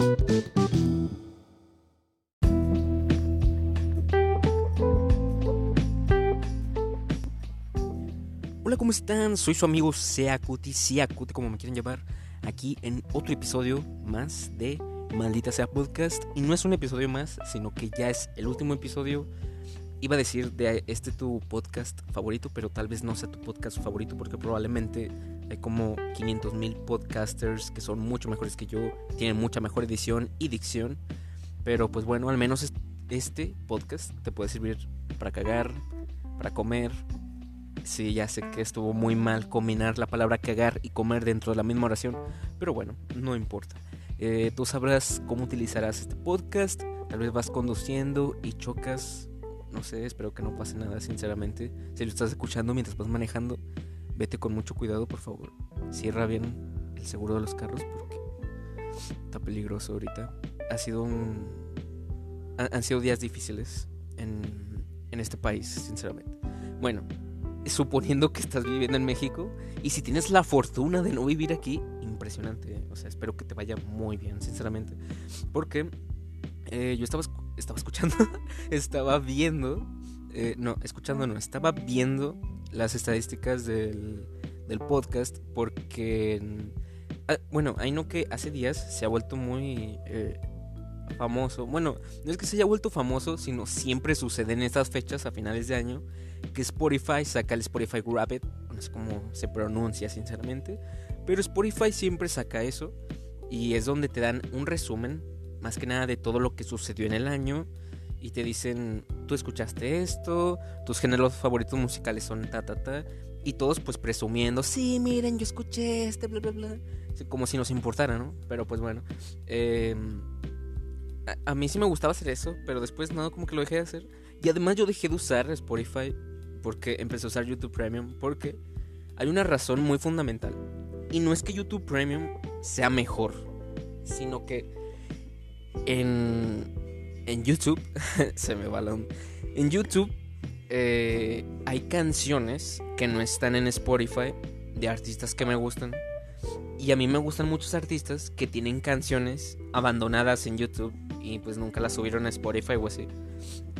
Hola, ¿cómo están? Soy su amigo Seacuti, Seacuti, como me quieren llamar, aquí en otro episodio más de Maldita Sea Podcast. Y no es un episodio más, sino que ya es el último episodio. Iba a decir de este tu podcast favorito, pero tal vez no sea tu podcast favorito porque probablemente hay como 500 mil podcasters que son mucho mejores que yo, tienen mucha mejor edición y dicción. Pero pues bueno, al menos este podcast te puede servir para cagar, para comer, Sí, ya sé que estuvo muy mal combinar la palabra cagar y comer dentro de la misma oración, pero bueno, no importa. Eh, tú sabrás cómo utilizarás este podcast, tal vez vas conduciendo y chocas, no sé, espero que no pase nada, sinceramente. Si lo estás escuchando mientras vas manejando, vete con mucho cuidado, por favor. Cierra bien el seguro de los carros porque está peligroso ahorita. Ha sido un... Han sido días difíciles en, en este país, sinceramente. Bueno, suponiendo que estás viviendo en México y si tienes la fortuna de no vivir aquí, impresionante. O sea, espero que te vaya muy bien, sinceramente. Porque eh, yo estaba, estaba escuchando, estaba viendo, eh, no, escuchando no, estaba viendo las estadísticas del, del podcast porque, ah, bueno, hay no que hace días se ha vuelto muy... Eh, famoso. Bueno, no es que se haya vuelto famoso, sino siempre sucede en estas fechas a finales de año que Spotify saca el Spotify Rapid, no sé se pronuncia sinceramente, pero Spotify siempre saca eso y es donde te dan un resumen, más que nada de todo lo que sucedió en el año y te dicen, tú escuchaste esto, tus géneros favoritos musicales son ta ta ta y todos pues presumiendo, sí, miren, yo escuché este, bla bla bla, como si nos importara, ¿no? Pero pues bueno, eh, a, mí sí me gustaba hacer eso, pero después no, como que lo dejé de hacer. Y además yo dejé de usar Spotify porque empecé a usar YouTube Premium porque hay una razón muy fundamental. Y no es que YouTube Premium sea mejor, sino que en, en YouTube, se me va la En YouTube eh, hay canciones que no están en Spotify de artistas que me gustan. Y a mí me gustan muchos artistas que tienen canciones abandonadas en YouTube y pues nunca las subieron a Spotify o así.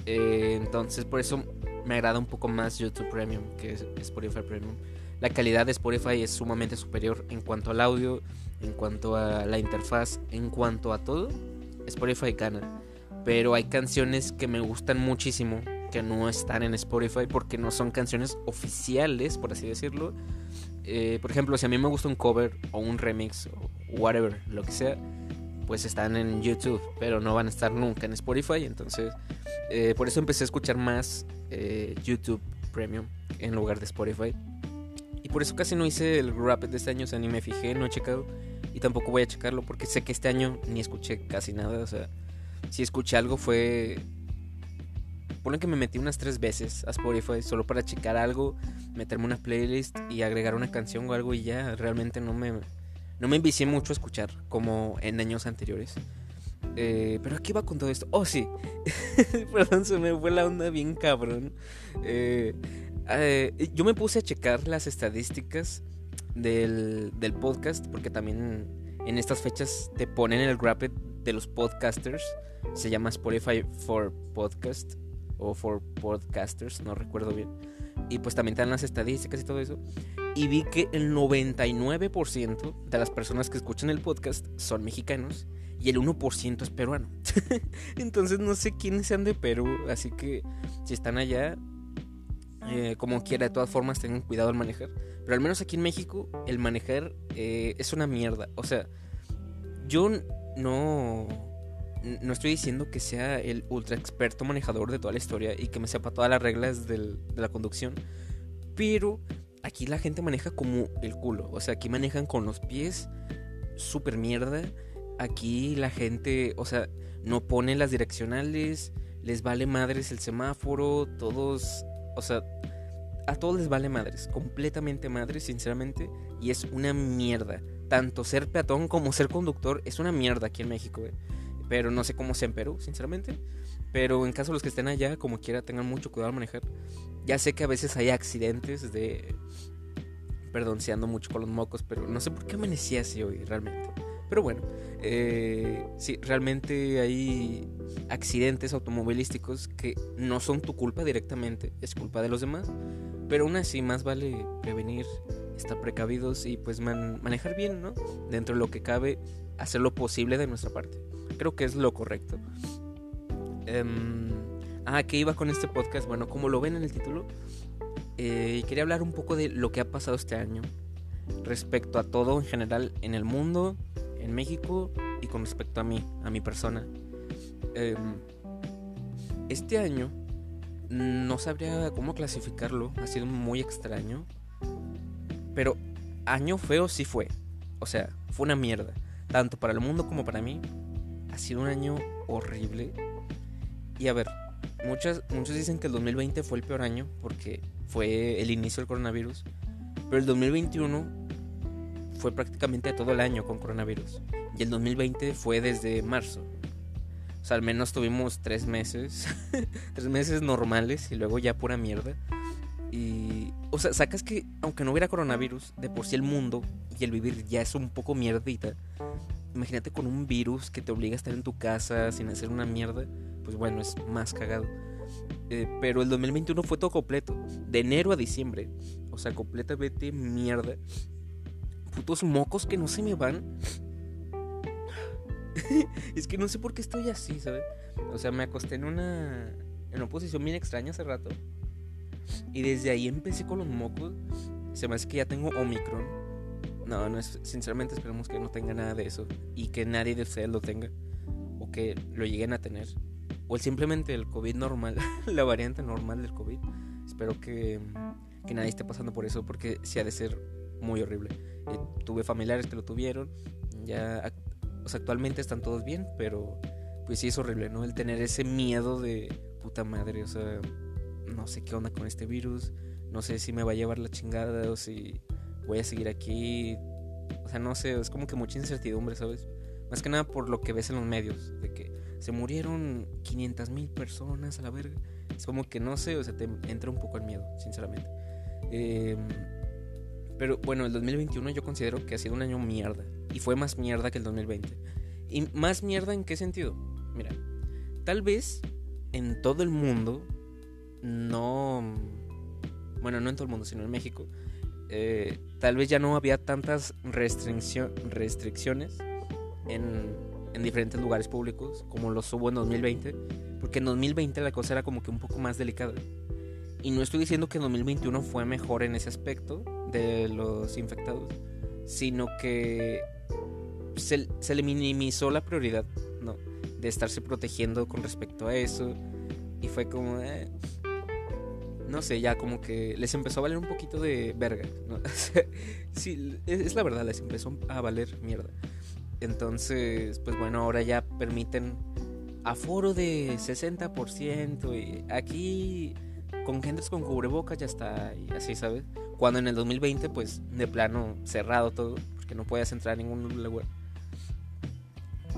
Eh, entonces por eso me agrada un poco más YouTube Premium que Spotify Premium. La calidad de Spotify es sumamente superior en cuanto al audio, en cuanto a la interfaz, en cuanto a todo. Spotify gana. Pero hay canciones que me gustan muchísimo que no están en Spotify porque no son canciones oficiales, por así decirlo. Eh, por ejemplo, si a mí me gusta un cover o un remix o whatever, lo que sea, pues están en YouTube, pero no van a estar nunca en Spotify. Entonces, eh, por eso empecé a escuchar más eh, YouTube Premium en lugar de Spotify. Y por eso casi no hice el Rapid de este año, o sea, ni me fijé, no he checado. Y tampoco voy a checarlo porque sé que este año ni escuché casi nada. O sea, si escuché algo fue. Ponen que me metí unas tres veces a Spotify solo para checar algo, meterme una playlist y agregar una canción o algo y ya realmente no me, no me envicié mucho a escuchar como en años anteriores. Eh, pero aquí va con todo esto. Oh, sí. Perdón, se me fue la onda bien cabrón. Eh, eh, yo me puse a checar las estadísticas del, del, podcast. Porque también en estas fechas te ponen el rapid de los podcasters. Se llama Spotify for Podcast. O for Podcasters, no recuerdo bien. Y pues también te dan las estadísticas y todo eso y vi que el 99% de las personas que escuchan el podcast son mexicanos y el 1% es peruano. Entonces no sé quiénes sean de Perú, así que si están allá, eh, como quiera, de todas formas tengan cuidado al manejar. Pero al menos aquí en México el manejar eh, es una mierda. O sea, yo no... No estoy diciendo que sea el ultra experto manejador de toda la historia y que me sepa todas las reglas de la conducción. Pero aquí la gente maneja como el culo. O sea, aquí manejan con los pies súper mierda. Aquí la gente, o sea, no pone las direccionales, les vale madres el semáforo, todos, o sea, a todos les vale madres, completamente madres, sinceramente, y es una mierda. Tanto ser peatón como ser conductor es una mierda aquí en México, eh. pero no sé cómo sea en Perú, sinceramente. Pero en caso de los que estén allá, como quiera, tengan mucho cuidado al manejar. Ya sé que a veces hay accidentes de... Perdón si ando mucho con los mocos, pero no sé por qué amanecí así hoy realmente. Pero bueno, eh, sí, realmente hay accidentes automovilísticos que no son tu culpa directamente, es culpa de los demás. Pero aún así, más vale prevenir, estar precavidos y pues manejar bien, ¿no? Dentro de lo que cabe, hacer lo posible de nuestra parte. Creo que es lo correcto. Um, ah, ¿qué iba con este podcast? Bueno, como lo ven en el título, eh, quería hablar un poco de lo que ha pasado este año respecto a todo en general en el mundo, en México y con respecto a mí, a mi persona. Em, este año no sabría cómo clasificarlo, ha sido muy extraño, pero año feo sí fue. O sea, fue una mierda, tanto para el mundo como para mí. Ha sido un año horrible. Y a ver, muchos dicen que el 2020 fue el peor año porque fue el inicio del coronavirus. Pero el 2021 fue prácticamente todo el año con coronavirus. Y el 2020 fue desde marzo. O sea, al menos tuvimos tres meses. tres meses normales y luego ya pura mierda. Y. O sea, sacas que aunque no hubiera coronavirus, de por sí el mundo y el vivir ya es un poco mierdita. Imagínate con un virus que te obliga a estar en tu casa sin hacer una mierda. Pues bueno, es más cagado. Eh, pero el 2021 fue todo completo. De enero a diciembre. O sea, completamente mierda. Putos mocos que no se me van. es que no sé por qué estoy así, ¿sabes? O sea, me acosté en una, en una posición bien extraña hace rato. Y desde ahí empecé con los mocos. Se me hace que ya tengo Omicron. No, no es, sinceramente esperemos que no tenga nada de eso. Y que nadie de ustedes lo tenga. O que lo lleguen a tener o simplemente el COVID normal, la variante normal del COVID. Espero que, que, nadie esté pasando por eso porque sí ha de ser muy horrible. Eh, tuve familiares que lo tuvieron, ya o sea, actualmente están todos bien, pero pues sí es horrible, ¿no? El tener ese miedo de puta madre, o sea, no sé qué onda con este virus, no sé si me va a llevar la chingada o si voy a seguir aquí. O sea, no sé, es como que mucha incertidumbre, ¿sabes? Más que nada por lo que ves en los medios, de que se murieron 500 mil personas a la verga. Es como que no sé, o sea, te entra un poco el miedo, sinceramente. Em, pero bueno, el 2021 yo considero que ha sido un año mierda. Y fue más mierda que el 2020. ¿Y más mierda en qué sentido? Mira, tal vez en todo el mundo no... Bueno, no en todo el mundo, sino en México. Eh, tal vez ya no había tantas restricciones en en diferentes lugares públicos, como lo hubo en 2020, porque en 2020 la cosa era como que un poco más delicada. Y no estoy diciendo que en 2021 fue mejor en ese aspecto de los infectados, sino que se, se le minimizó la prioridad, ¿no? De estarse protegiendo con respecto a eso. Y fue como, eh, no sé, ya como que les empezó a valer un poquito de verga. ¿no? sí, es la verdad, les empezó a valer mierda. Entonces, pues bueno, ahora ya permiten aforo de 60% y aquí con gente con cubrebocas ya está y así, ¿sabes? Cuando en el 2020 pues de plano cerrado todo, porque no puedes entrar a ningún lugar.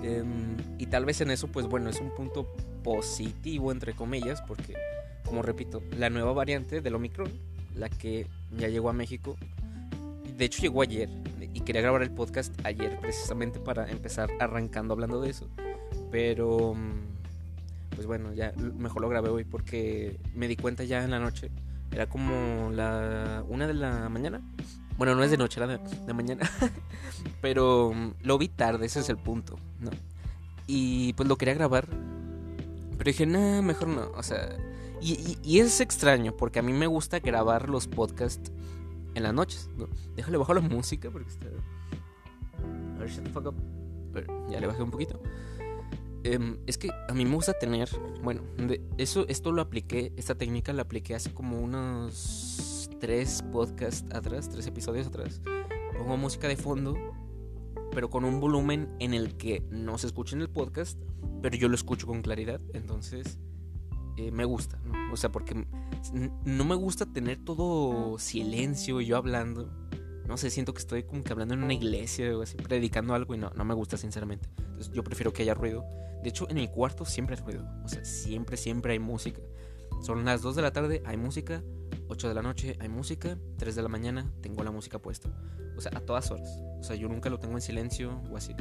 Em, y tal vez en eso pues bueno, es un punto positivo entre comillas, porque como repito, la nueva variante del Omicron, la que ya llegó a México, de hecho llegó ayer, y quería grabar el podcast ayer precisamente para empezar arrancando hablando de eso. Pero, mm, pues bueno, ya mejor lo grabé hoy porque me di cuenta ya en la noche. Era como la una de la mañana. Bueno, no es de noche, era de, mañana. Pero mm, lo vi tarde, ese es el punto, ¿no? Y pues lo quería grabar. Pero dije, nah, mejor no. O sea, y, y es extraño porque a mí me gusta grabar los podcasts en las noches. ¿no? Déjale bajar la música porque está. A ver, shut the fuck up. ya le bajé un poquito. Em, es que a mí me gusta tener. Bueno, eso, esto lo apliqué. Esta técnica la apliqué hace como unos tres podcasts atrás, tres episodios atrás. Pongo música de fondo, pero con un volumen en el que no se escucha en el podcast, pero yo lo escucho con claridad. Entonces eh, me gusta, ¿no? O sea, porque no me gusta tener todo silencio yo hablando. No sé, siento que estoy como que hablando en una iglesia o así, predicando algo y no, no me gusta sinceramente. Entonces yo prefiero que haya ruido. De hecho, en mi cuarto siempre hay ruido. O sea, siempre, siempre hay música. Son las 2 de la tarde, hay música. 8 de la noche hay música, 3 de la mañana tengo la música puesta. O sea, a todas horas. O sea, yo nunca lo tengo en silencio o así.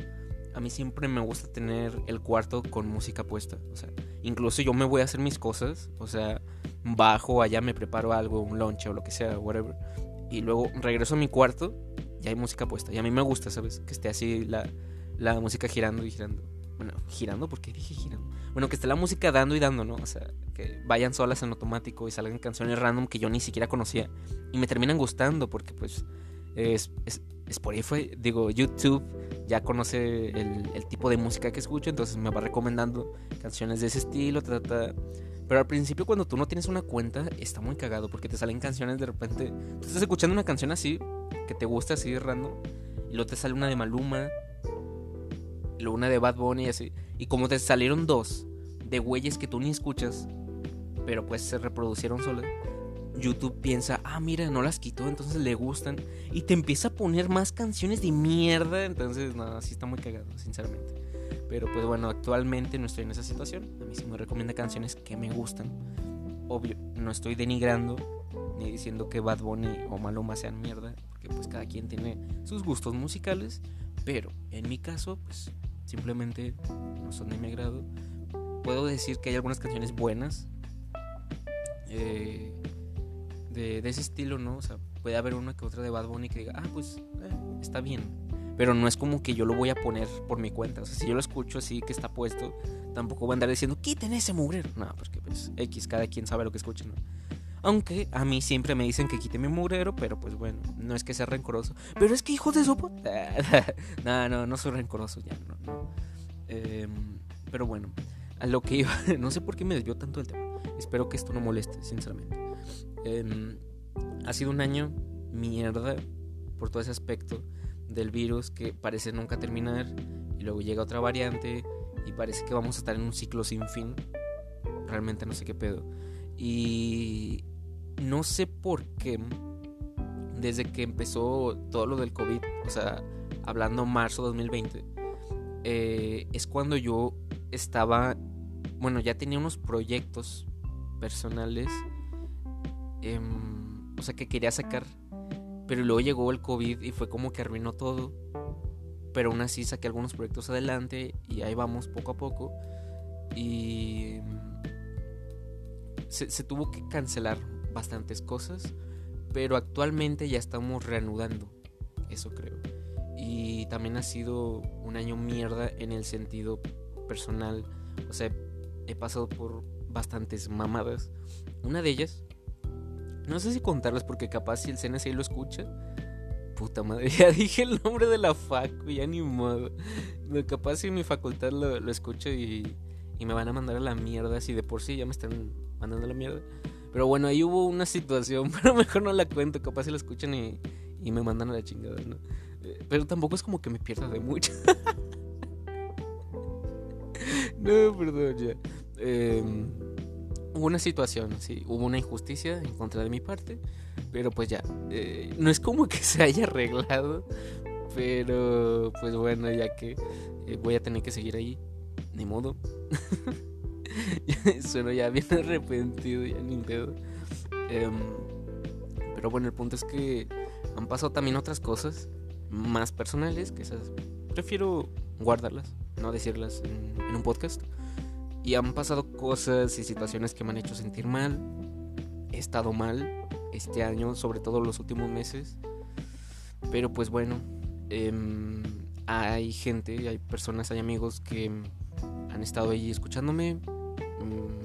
A mí siempre me gusta tener el cuarto con música puesta. O sea, incluso yo me voy a hacer mis cosas. O sea, bajo allá, me preparo algo, un lunch o lo que sea, whatever. Y luego regreso a mi cuarto y hay música puesta. Y a mí me gusta, ¿sabes? Que esté así la, la música girando y girando. Bueno, girando, porque dije girando? Bueno, que esté la música dando y dando, ¿no? O sea, que vayan solas en automático y salgan canciones random que yo ni siquiera conocía. Y me terminan gustando porque pues es, es Spotify, digo, YouTube ya conoce el, tipo de música que escucho, entonces me va recomendando canciones de ese estilo, trata... Pero al principio cuando tú no tienes una cuenta está muy cagado porque te salen canciones de repente... Tú estás escuchando una canción así, que te gusta así random, y luego te sale una de Maluma, luego una de Bad Bunny y así. Y como te salieron dos de güeyes que tú ni escuchas, pero pues se reproducieron solas YouTube piensa, ah, mira, no las quitó, entonces le gustan. Y te empieza a poner más canciones de mierda. Entonces, no, así está muy cagado, sinceramente. Pero pues bueno, actualmente no estoy en esa situación. A mí sí me recomienda canciones que me gustan. Obvio, no estoy denigrando ni diciendo que Bad Bunny o Maluma sean mierda. Porque pues cada quien tiene sus gustos musicales. Pero en mi caso, pues simplemente no son de mi agrado. Puedo decir que hay algunas canciones buenas. Eh, de, ese estilo, ¿no? O sea, puede haber una que otra de Bad Bunny que diga, ah, pues eh, está bien. Pero no es como que yo lo voy a poner por mi cuenta. O sea, si yo lo escucho así que está puesto, tampoco voy a andar diciendo, quiten ese mugre. No, porque pues X, cada quien sabe lo que escucha, ¿no? Aunque a mí siempre me dicen que quite mi mugrero, pero pues bueno, no es que sea rencoroso. Pero es que hijo de sopa. no, no, no soy rencoroso ya, no, no. Em, pero bueno, a lo que iba, no sé por qué me desvió tanto el tema. Espero que esto no moleste, sinceramente. Em, ha sido un año mierda por todo ese aspecto del virus que parece nunca terminar y luego llega otra variante y parece que vamos a estar en un ciclo sin fin. Realmente no sé qué pedo. Y no sé por qué desde que empezó todo lo del COVID, o sea, hablando marzo 2020, eh, es cuando yo estaba, bueno, ya tenía unos proyectos personales Em, o sea, que quería sacar. Pero luego llegó el COVID y fue como que arruinó todo. Pero aún así saqué algunos proyectos adelante y ahí vamos poco a poco. Y se, se tuvo que cancelar bastantes cosas. Pero actualmente ya estamos reanudando. Eso creo. Y también ha sido un año mierda en el sentido personal. O sea, he pasado por bastantes mamadas. Una de ellas no sé si contarlas porque capaz si el CNC lo escucha. Puta madre, ya dije el nombre de la facu, ya ni modo. Capaz si mi facultad lo, lo escucha y, y me van a mandar a la mierda. Si de por sí ya me están mandando a la mierda. Pero bueno, ahí hubo una situación, pero mejor no la cuento. Capaz si la escuchan y, y me mandan a la chingada, ¿no? Eh, pero tampoco es como que me pierda de mucho. no, perdón, ya. Eh, hubo una situación, sí, hubo una injusticia en contra de mi parte, pero pues ya, eh, no es como que se haya arreglado, pero pues bueno, ya que eh, voy a tener que seguir ahí, ni modo. Sueno ya bien arrepentido, ya ni pedo. Em, pero bueno, el punto es que han pasado también otras cosas más personales, que esas prefiero guardarlas, no decirlas en un podcast. Y han pasado cosas y situaciones que me han hecho sentir mal. He estado mal este año, sobre todo los últimos meses. Pero pues bueno, em, hay gente, hay personas, hay amigos que han estado ahí escuchándome. Mm,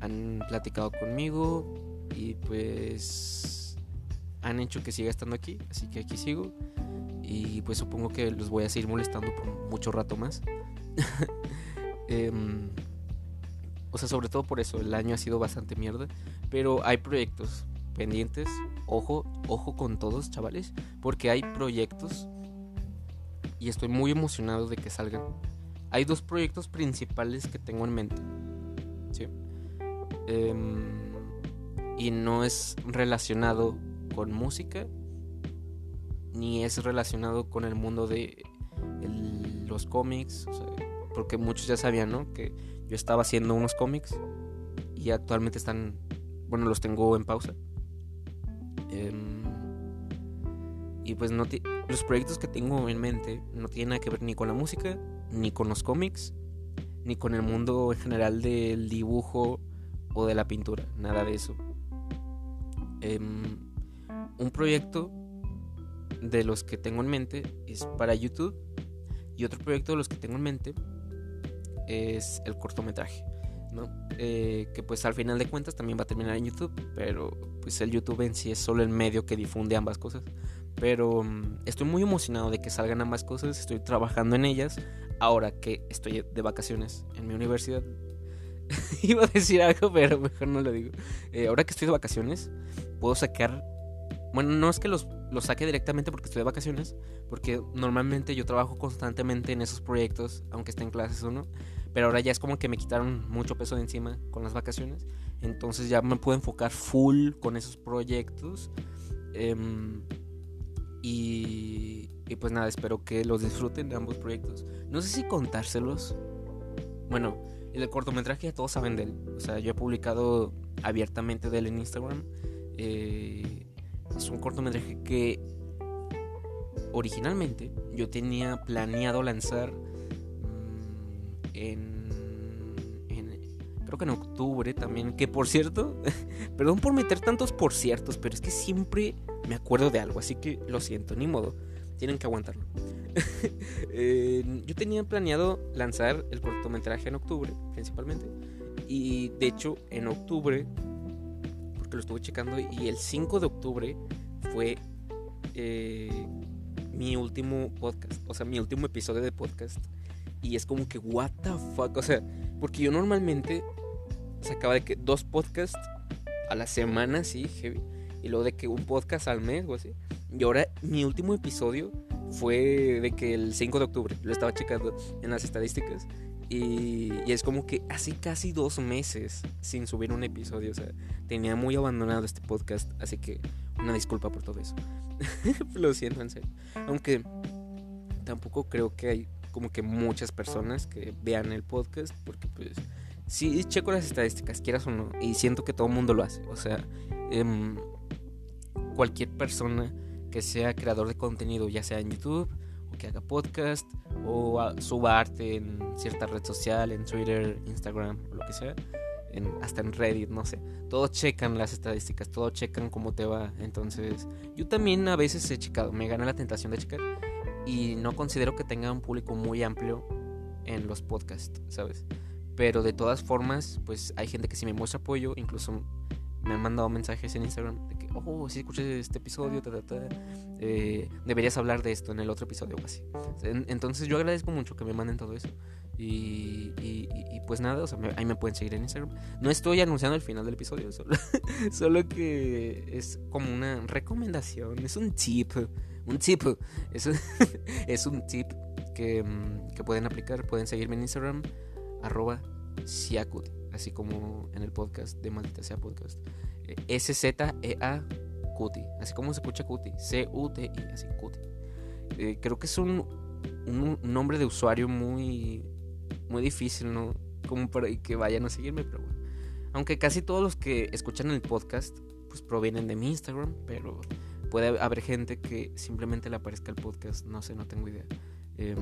han platicado conmigo y pues han hecho que siga estando aquí. Así que aquí sigo. Y pues supongo que los voy a seguir molestando por mucho rato más. Em, o sea, sobre todo por eso, el año ha sido bastante mierda. Pero hay proyectos pendientes. Ojo, ojo con todos, chavales. Porque hay proyectos. Y estoy muy emocionado de que salgan. Hay dos proyectos principales que tengo en mente. ¿sí? Em, y no es relacionado con música. Ni es relacionado con el mundo de los cómics. Porque muchos ya sabían, ¿no? Que yo estaba haciendo unos cómics y actualmente están bueno, los tengo en pausa. Em, y pues no los proyectos que tengo en mente no tienen nada que ver ni con la música, ni con los cómics, ni con el mundo en general del dibujo o de la pintura, nada de eso. Em, un proyecto de los que tengo en mente es para YouTube y otro proyecto de los que tengo en mente es el cortometraje, ¿no? Eh, que pues al final de cuentas también va a terminar en YouTube, pero pues el YouTube en sí es solo el medio que difunde ambas cosas. Pero mm, estoy muy emocionado de que salgan ambas cosas, estoy trabajando en ellas ahora que estoy de vacaciones en mi universidad. Iba a decir algo, pero mejor no lo digo. Eh, ahora que estoy de vacaciones, puedo sacar bueno, no es que los, saque directamente porque estoy de vacaciones, porque normalmente yo trabajo constantemente en esos proyectos, aunque esté en clases o no, pero ahora ya es como que me quitaron mucho peso de encima con las vacaciones, entonces ya me puedo enfocar full con esos proyectos. Em, y, y pues nada, espero que los disfruten de ambos proyectos. No sé si contárselos. Bueno, el cortometraje ya todos saben de él. O sea, yo he publicado abiertamente de él en Instagram. Eh, es un cortometraje que originalmente yo tenía planeado lanzar mm, en, creo que en octubre también que por cierto perdón por meter tantos por ciertos pero es que siempre me acuerdo de algo así que lo siento ni modo tienen que aguantarlo. Yo tenía planeado lanzar el cortometraje en octubre principalmente y de hecho en octubre lo estuve checando y el 5 de octubre fue eh, mi último podcast, o sea, mi último episodio de podcast. Y es como que, what the fuck, o sea, porque yo normalmente sacaba de que dos podcasts a la semana, sí, heavy, y luego de que un podcast al mes o así. Y ahora mi último episodio fue de que el 5 de octubre, lo estaba checando en las estadísticas. Y, es como que hace casi dos meses sin subir un episodio. O sea, tenía muy abandonado este podcast. Así que una disculpa por todo eso. Lo siento en serio. Aunque tampoco creo que hay como que muchas personas que vean el podcast. Porque pues sí checo las estadísticas, quieras o no. Y siento que todo el mundo lo hace. O sea, em, cualquier persona que sea creador de contenido, ya sea en YouTube que haga podcast o suba arte en cierta red social, en Twitter, Instagram lo que sea, en, hasta en Reddit, no sé. Todos checan las estadísticas, todos checan cómo te va. Entonces, yo también a veces he checado, me gana la tentación de checar y no considero que tenga un público muy amplio en los podcasts, ¿sabes? Pero de todas formas, pues hay gente que sí me muestra apoyo, incluso me han mandado mensajes en Instagram oh, si escuché este episodio, eh, deberías hablar de esto en el otro episodio o así. entonces yo agradezco mucho que me manden todo eso. Y, pues nada, o sea, ahí me pueden seguir en Instagram. No estoy anunciando el final del episodio, solo, solo que es como una recomendación, es un tip, un tip, es, es un tip que, mm, que pueden aplicar, pueden seguirme en Instagram, arroba siakut así como en el podcast de Maldita Sea Podcast. Eh, S-Z-E-A Cuti, así como se escucha Cuti, C-U-T-I, así Cuti. Eh, creo que es un, un, nombre de usuario muy, muy difícil, ¿no? Como para que vayan a seguirme, pero bueno. Aunque casi todos los que escuchan el podcast, pues provienen de mi Instagram, pero puede haber gente que simplemente le aparezca el podcast, no sé, no tengo idea. Em,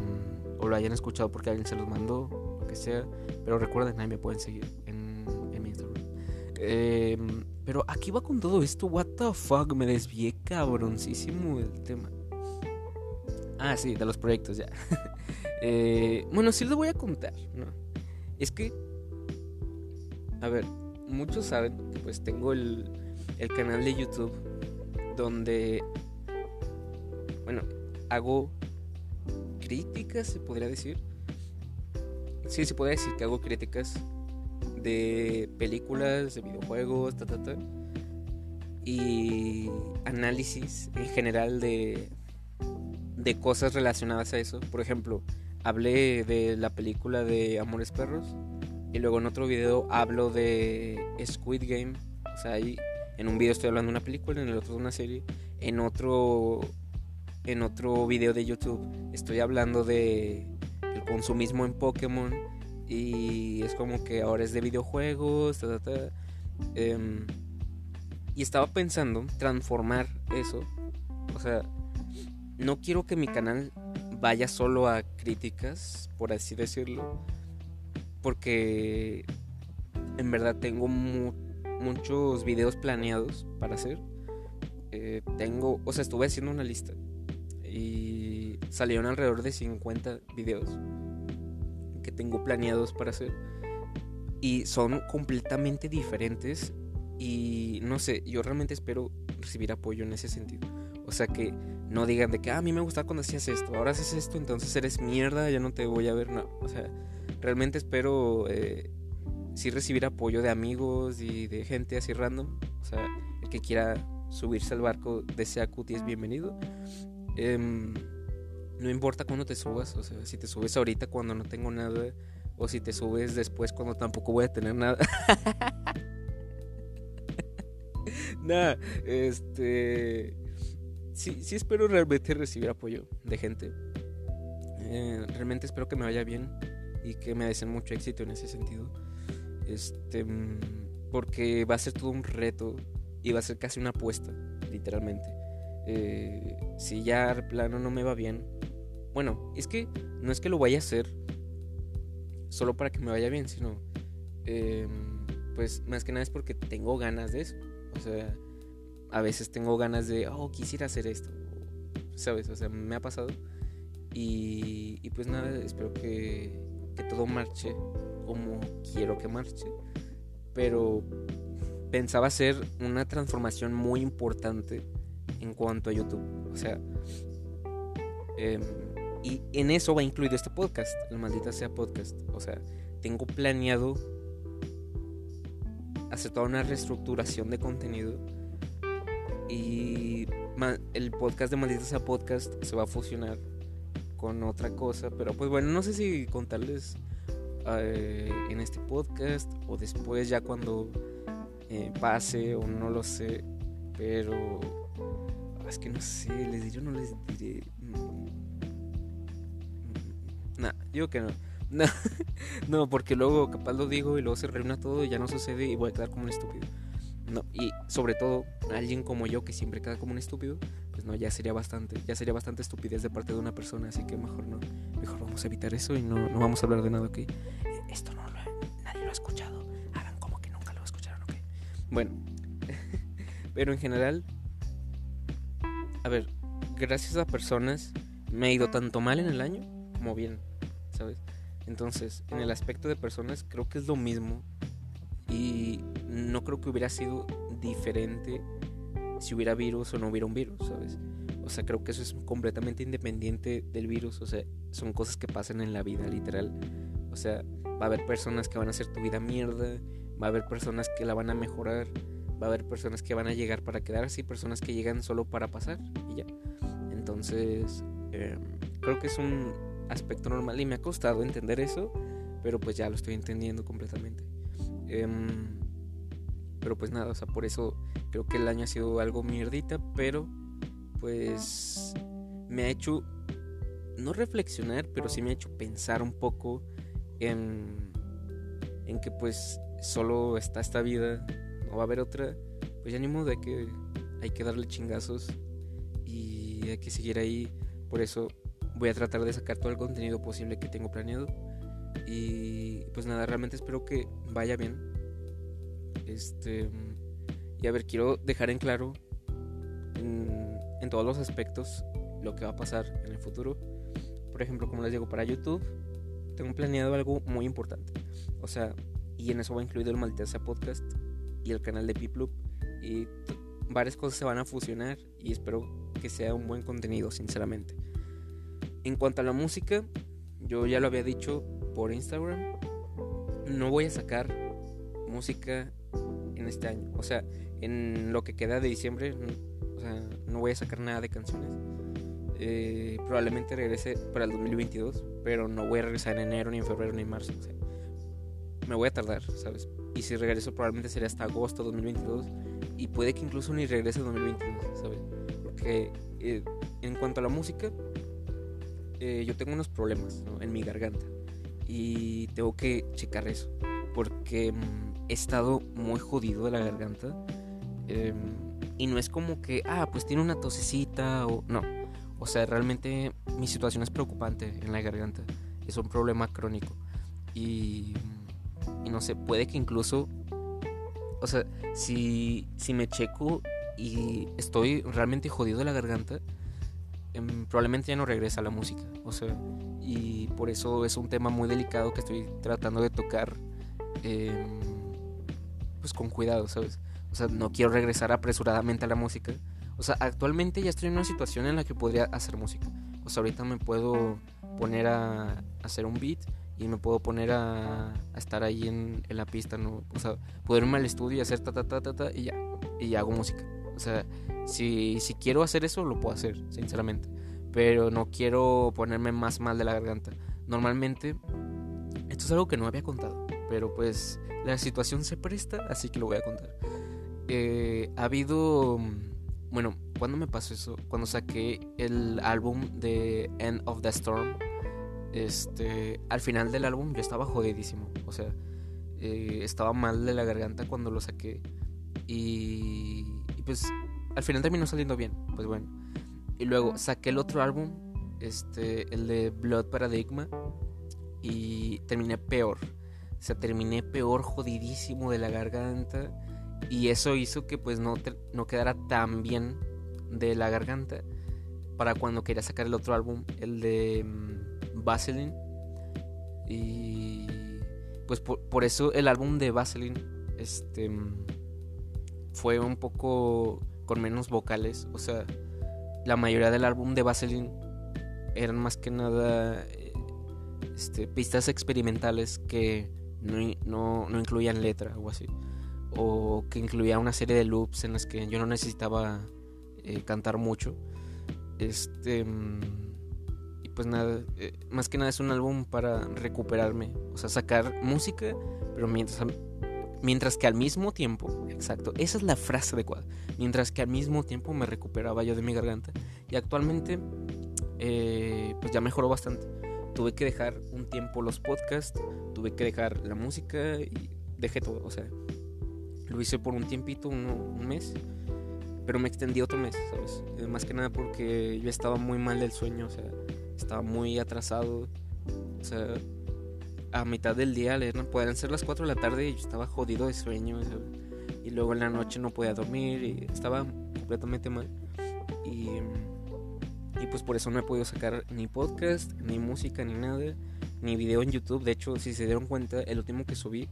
o lo hayan escuchado porque alguien se los mandó, lo que sea. Pero recuerden, ahí me pueden seguir en, en mi Instagram. Em, pero aquí va con todo esto. What the fuck, me desvié cabroncísimo del tema. Ah, sí, de los proyectos ya. Eh, bueno, sí les voy a contar, ¿no? Es que, a ver, muchos saben que pues tengo el, el canal de YouTube donde, bueno, hago críticas, se podría decir. Sí, se puede decir que hago críticas de películas, de videojuegos, ta, ta, ta. Y análisis en general de, de cosas relacionadas a eso. Por ejemplo, hablé de la película de Amores Perros. Y luego en otro video hablo de Squid Game. O sea, ahí en un video estoy hablando de una película, en el otro de una serie. En otro en otro video de YouTube estoy hablando de el consumismo en Pokémon y es como que ahora es de videojuegos, em, y estaba pensando transformar eso. O sea, no quiero que mi canal vaya solo a críticas, por así decirlo. Porque en verdad tengo muchos videos planeados para hacer. Eh, tengo, o sea, estuve haciendo una lista y salieron alrededor de 50 videos que tengo planeados para hacer. Y son completamente diferentes. Y no sé, yo realmente espero recibir apoyo en ese sentido. O sea, que no digan de que ah, a mí me gusta cuando hacías esto, ahora haces esto, entonces eres mierda, ya no te voy a ver. No, o sea, realmente espero eh, sí recibir apoyo de amigos y de gente así random. O sea, el que quiera subirse al barco de Seacuti es bienvenido. Em, no importa cuándo te subas, o sea, si te subes ahorita cuando no tengo nada, o si te subes después cuando tampoco voy a tener nada. nada, este. Sí, sí espero realmente recibir apoyo de gente. Eh, realmente espero que me vaya bien y que me deseen mucho éxito en ese sentido. Este. Porque va a ser todo un reto y va a ser casi una apuesta, literalmente. Eh, si ya plano no me va bien. Bueno, es que no es que lo vaya a hacer solo para que me vaya bien, sino em, pues más que nada es porque tengo ganas de eso. O sea, a veces tengo ganas de, oh, quisiera hacer esto. ¿Sabes? O sea, me ha pasado. Y, y pues nada, espero que, que todo marche como quiero que marche. Pero pensaba hacer una transformación muy importante en cuanto a YouTube. O sea, em, y en eso va incluido este podcast, el maldita sea podcast. O sea, tengo planeado hacer toda una reestructuración de contenido y el podcast de maldita sea podcast se va a fusionar con otra cosa. Pero pues bueno, no sé si contarles eh, en este podcast o después ya cuando eh, pase o no lo sé. Pero es que no sé, les diré o no les diré. Digo que no. No, porque luego capaz lo digo y luego se reúna todo y ya no sucede y voy a quedar como un estúpido. No, y sobre todo, alguien como yo que siempre queda como un estúpido, pues no, ya sería bastante, ya sería bastante estupidez de parte de una persona, así que mejor no, mejor vamos a evitar eso y no, no vamos a hablar de nada, ¿ok? Esto no lo, nadie lo ha escuchado, hagan como que nunca lo escucharon, ¿ok? Bueno, pero en general, a ver, gracias a personas me ha ido tanto mal en el año como bien, ¿sabes? Entonces, en el aspecto de personas creo que es lo mismo y no creo que hubiera sido diferente si hubiera virus o no hubiera un virus, ¿sabes? O sea, creo que eso es completamente independiente del virus, o sea, son cosas que pasan en la vida, literal. O sea, va a haber personas que van a hacer tu vida mierda, va a haber personas que la van a mejorar, va a haber personas que van a llegar para quedarse y personas que llegan solo para pasar y ya. Entonces, em, creo que es un aspecto normal y me ha costado entender eso, pero pues ya lo estoy entendiendo completamente. Em, pero pues nada, o sea, por eso creo que el año ha sido algo mierdita, pero pues me ha hecho no reflexionar, pero sí me ha hecho pensar un poco en, en que pues solo está esta vida no va a haber otra, pues ya ni modo, que, hay que darle chingazos y hay que seguir ahí. Por eso voy a tratar de sacar todo el contenido posible que tengo planeado. Y pues nada, realmente espero que vaya bien. Este. Y a ver, quiero dejar en claro en, en todos los aspectos lo que va a pasar en el futuro. Por ejemplo, como les digo, para YouTube tengo planeado algo muy importante. O sea, y en eso va incluido el Maldita Podcast y el canal de Piploop. Y varias cosas se van a fusionar y espero que sea un buen contenido, sinceramente. En cuanto a la música, yo ya lo había dicho por Instagram, no voy a sacar música en este año. O sea, en lo que queda de diciembre, o sea, no voy a sacar nada de canciones. Eh, probablemente regrese para el 2022, pero no voy a regresar en enero, ni en febrero, ni en marzo. me voy a tardar, ¿sabes? Y si regreso probablemente sería hasta agosto 2022 y puede que incluso ni regrese en 2022, ¿sabes? Porque eh, en cuanto a la música, eh, yo tengo unos problemas en mi garganta y tengo que checar eso porque mm, he estado muy jodido de la garganta. Em, y no es como que, ah, pues tiene una tosecita o no. O sea, realmente mi situación es preocupante en la garganta. Es un problema crónico. Y, y no sé, puede que incluso, o sea, si, si me checo y estoy realmente jodido de la garganta, em, probablemente ya no regresa a la música. O sea, y por eso es un tema muy delicado que estoy tratando de tocar, em, pues con cuidado, ¿sabes? O sea, no quiero regresar apresuradamente a la música. O sea, actualmente ya estoy en una situación en la que podría hacer música. O sea, ahorita me puedo poner a, hacer un beat y me puedo poner a, estar ahí en, la pista, ¿no? O sea, puedo irme al estudio y hacer ta ta ta ta ta y ya, y hago música. O sea, si, si quiero hacer eso, lo puedo hacer, sinceramente. Pero no quiero ponerme más mal de la garganta. Normalmente, esto es algo que no había contado, pero pues la situación se presta, así que lo voy a contar. Eh, ha habido... Bueno, ¿cuándo me pasó eso? Cuando saqué el álbum de End of the Storm. Este, al final del álbum yo estaba jodidísimo. O sea, eh, estaba mal de la garganta cuando lo saqué. Y, pues al final terminó saliendo bien. Pues bueno. Y luego saqué el otro álbum, este, el de Blood Paradigma. Y terminé peor. O sea, terminé peor, jodidísimo de la garganta. Y eso hizo que pues no, no quedara tan bien de la garganta para cuando quería sacar el otro álbum, el de um, Vaseline. Y pues por, eso el álbum de Vaseline este, mm, fue un poco con menos vocales. O sea, la mayoría del álbum de Vaseline eran más que nada eh, este, pistas experimentales que no, no, no incluían letra o así o que incluía una serie de loops en las que yo no necesitaba eh, cantar mucho. Este. Y pues nada, eh, más que nada es un álbum para recuperarme, o sea, sacar música, pero mientras, mientras que al mismo tiempo, exacto, esa es la frase adecuada, mientras que al mismo tiempo me recuperaba yo de mi garganta. Y actualmente, eh, pues ya mejoró bastante. Tuve que dejar un tiempo los podcasts, tuve que dejar la música y dejé todo, o sea, lo hice por un tiempito, un, mes, pero me extendí otro mes, ¿sabes? Eh, más que nada porque yo estaba muy mal del sueño, o sea, estaba muy atrasado, o sea, a mitad del día, podían ser las 4 de la tarde y yo estaba jodido de sueño, y luego en la noche no podía dormir y estaba completamente mal. Y, y pues por eso no he podido sacar ni podcast, ni música, ni nada, ni video en YouTube. De hecho, si se dieron cuenta, el último que subí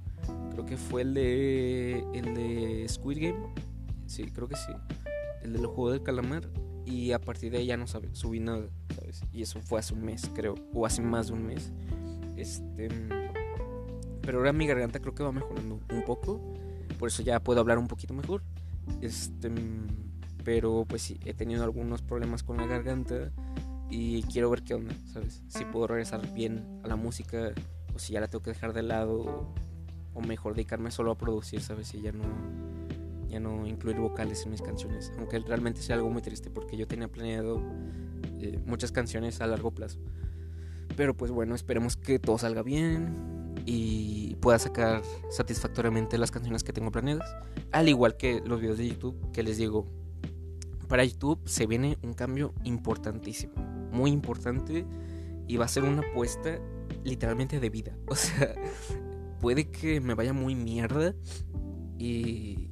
Creo que fue el de. El de Squid Game. Sí, creo que sí. El del juego del calamar. Y a partir de ahí ya no subí nada. Y eso fue hace un mes, creo. O hace más de un mes. Este. Pero ahora mi garganta creo que va mejorando un poco. Por eso ya puedo hablar un poquito mejor. Este. Pero pues sí, he tenido algunos problemas con la garganta. Y quiero ver qué onda, ¿sabes? Si puedo regresar bien a la música. O si ya la tengo que dejar de lado o mejor dedicarme solo a producir, ¿sabes? Y ya no, ya no incluir vocales en mis canciones. Aunque realmente sea algo muy triste porque yo tenía planeado eh, muchas canciones a largo plazo. Pero pues bueno, esperemos que todo salga bien y pueda sacar satisfactoriamente las canciones que tengo planeadas. Al igual que los videos de YouTube que les digo, para YouTube se viene un cambio importantísimo, muy importante y va a ser una apuesta literalmente de vida. O sea, puede que me vaya muy mierda y,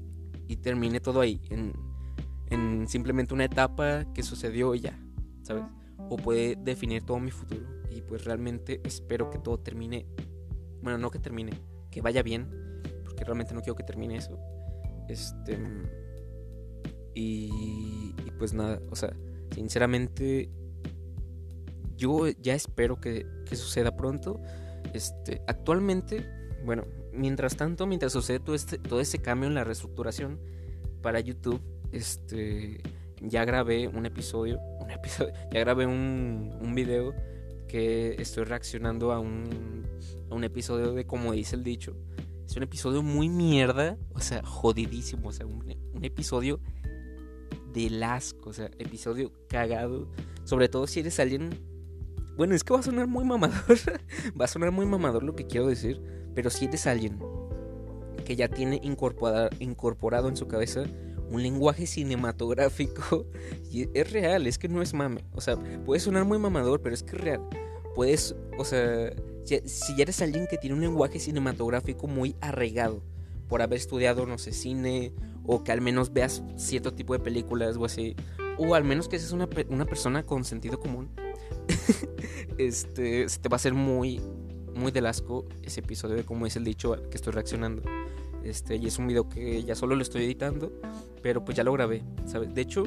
termine todo ahí, en, en simplemente una etapa que sucedió y ya, ¿sabes? O puede definir todo mi futuro. Y pues realmente espero que todo termine. Bueno, no que termine, que vaya bien. Porque realmente no quiero que termine eso. Este. Y, y pues nada, o sea, sinceramente. Yo ya espero que, que suceda pronto. Este, actualmente bueno, mientras tanto, mientras sucede todo, este, todo ese cambio en la reestructuración para YouTube, este, ya grabé un episodio, un episodio, ya grabé un, un video que estoy reaccionando a un, a un episodio de como dice el dicho. Es un episodio muy mierda, o sea, jodidísimo, o sea, un, un episodio de asco, o sea, episodio cagado. Sobre todo si eres alguien... Bueno, es que va a sonar muy mamador. va a sonar muy mamador lo que quiero decir. Pero si eres alguien que ya tiene incorporado en su cabeza un lenguaje cinematográfico. Y es real, es que no es mame. O sea, puede sonar muy mamador, pero es que es real. Puedes, o sea, si ya eres alguien que tiene un lenguaje cinematográfico muy arraigado, por haber estudiado, no sé, cine, o que al menos veas cierto tipo de películas o así, o al menos que seas una, una persona con sentido común, este, se te va a hacer muy, muy del asco ese episodio de cómo es el dicho que estoy reaccionando. Este, y es un video que ya solo lo estoy editando, pero pues ya lo grabé, ¿sabes? De hecho,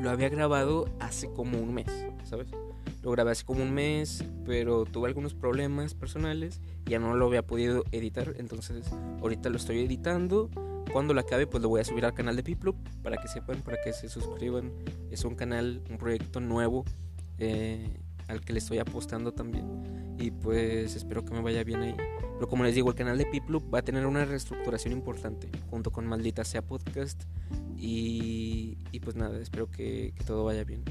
lo había grabado hace como un mes, ¿sabes? Lo grabé hace como un mes, pero tuve algunos problemas personales, ya no lo había podido editar, entonces ahorita lo estoy editando. Cuando lo acabe, pues lo voy a subir al canal de Piplup para que sepan, para que se suscriban. Es un canal, un proyecto nuevo eh, al que le estoy apostando también. Y pues espero que me vaya bien ahí. Pero como les digo, el canal de Piploop va a tener una reestructuración importante junto con Maldita Sea Podcast. Y, y pues nada, espero que, todo vaya bien.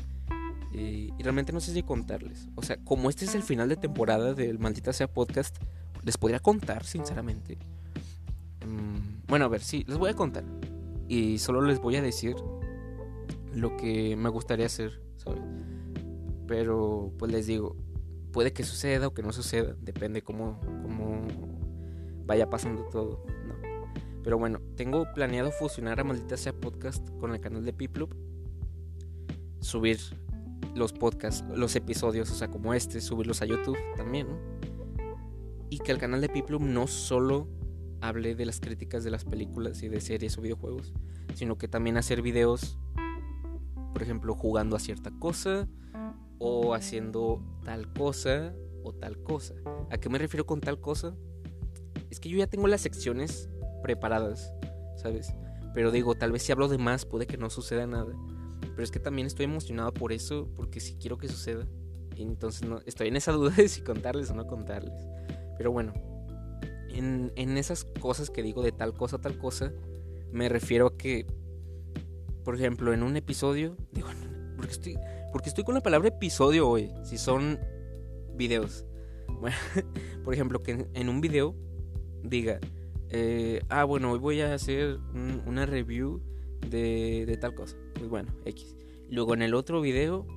Y, realmente no sé si contarles. O sea, como este es el final de temporada del Maldita Sea Podcast, les podría contar, sinceramente. Mm, bueno, a ver, sí, les voy a contar. Y solo les voy a decir lo que me gustaría hacer, ¿sabes? Pero pues les digo, puede que suceda o que no suceda, depende cómo, cómo vaya pasando todo, ¿no? Pero bueno, tengo planeado fusionar a Maldita Sea Podcast con el canal de Piploop, subir los podcasts, los episodios, o sea, como este, subirlos a YouTube también. Y que el canal de Piploop no solo hable de las críticas de las películas y de series o videojuegos, sino que también hacer videos, por ejemplo, jugando a cierta cosa, o haciendo tal cosa o tal cosa. ¿A qué me refiero con tal cosa? Es que yo ya tengo las secciones preparadas, ¿sabes? Pero digo, tal vez si hablo de más puede que no suceda nada. Pero es que también estoy emocionado por eso, porque sí quiero que suceda. Y entonces no, estoy en esa duda de si contarles o no contarles. Pero bueno, en, en esas cosas que digo de tal cosa, tal cosa, me refiero a que, por ejemplo, en un episodio, digo, porque estoy, porque estoy con la palabra episodio hoy, si son videos. Bueno, por ejemplo, que en un video diga, eh, ah, bueno, hoy voy a hacer una review de, de, tal cosa. Pues bueno, X. Luego en el otro video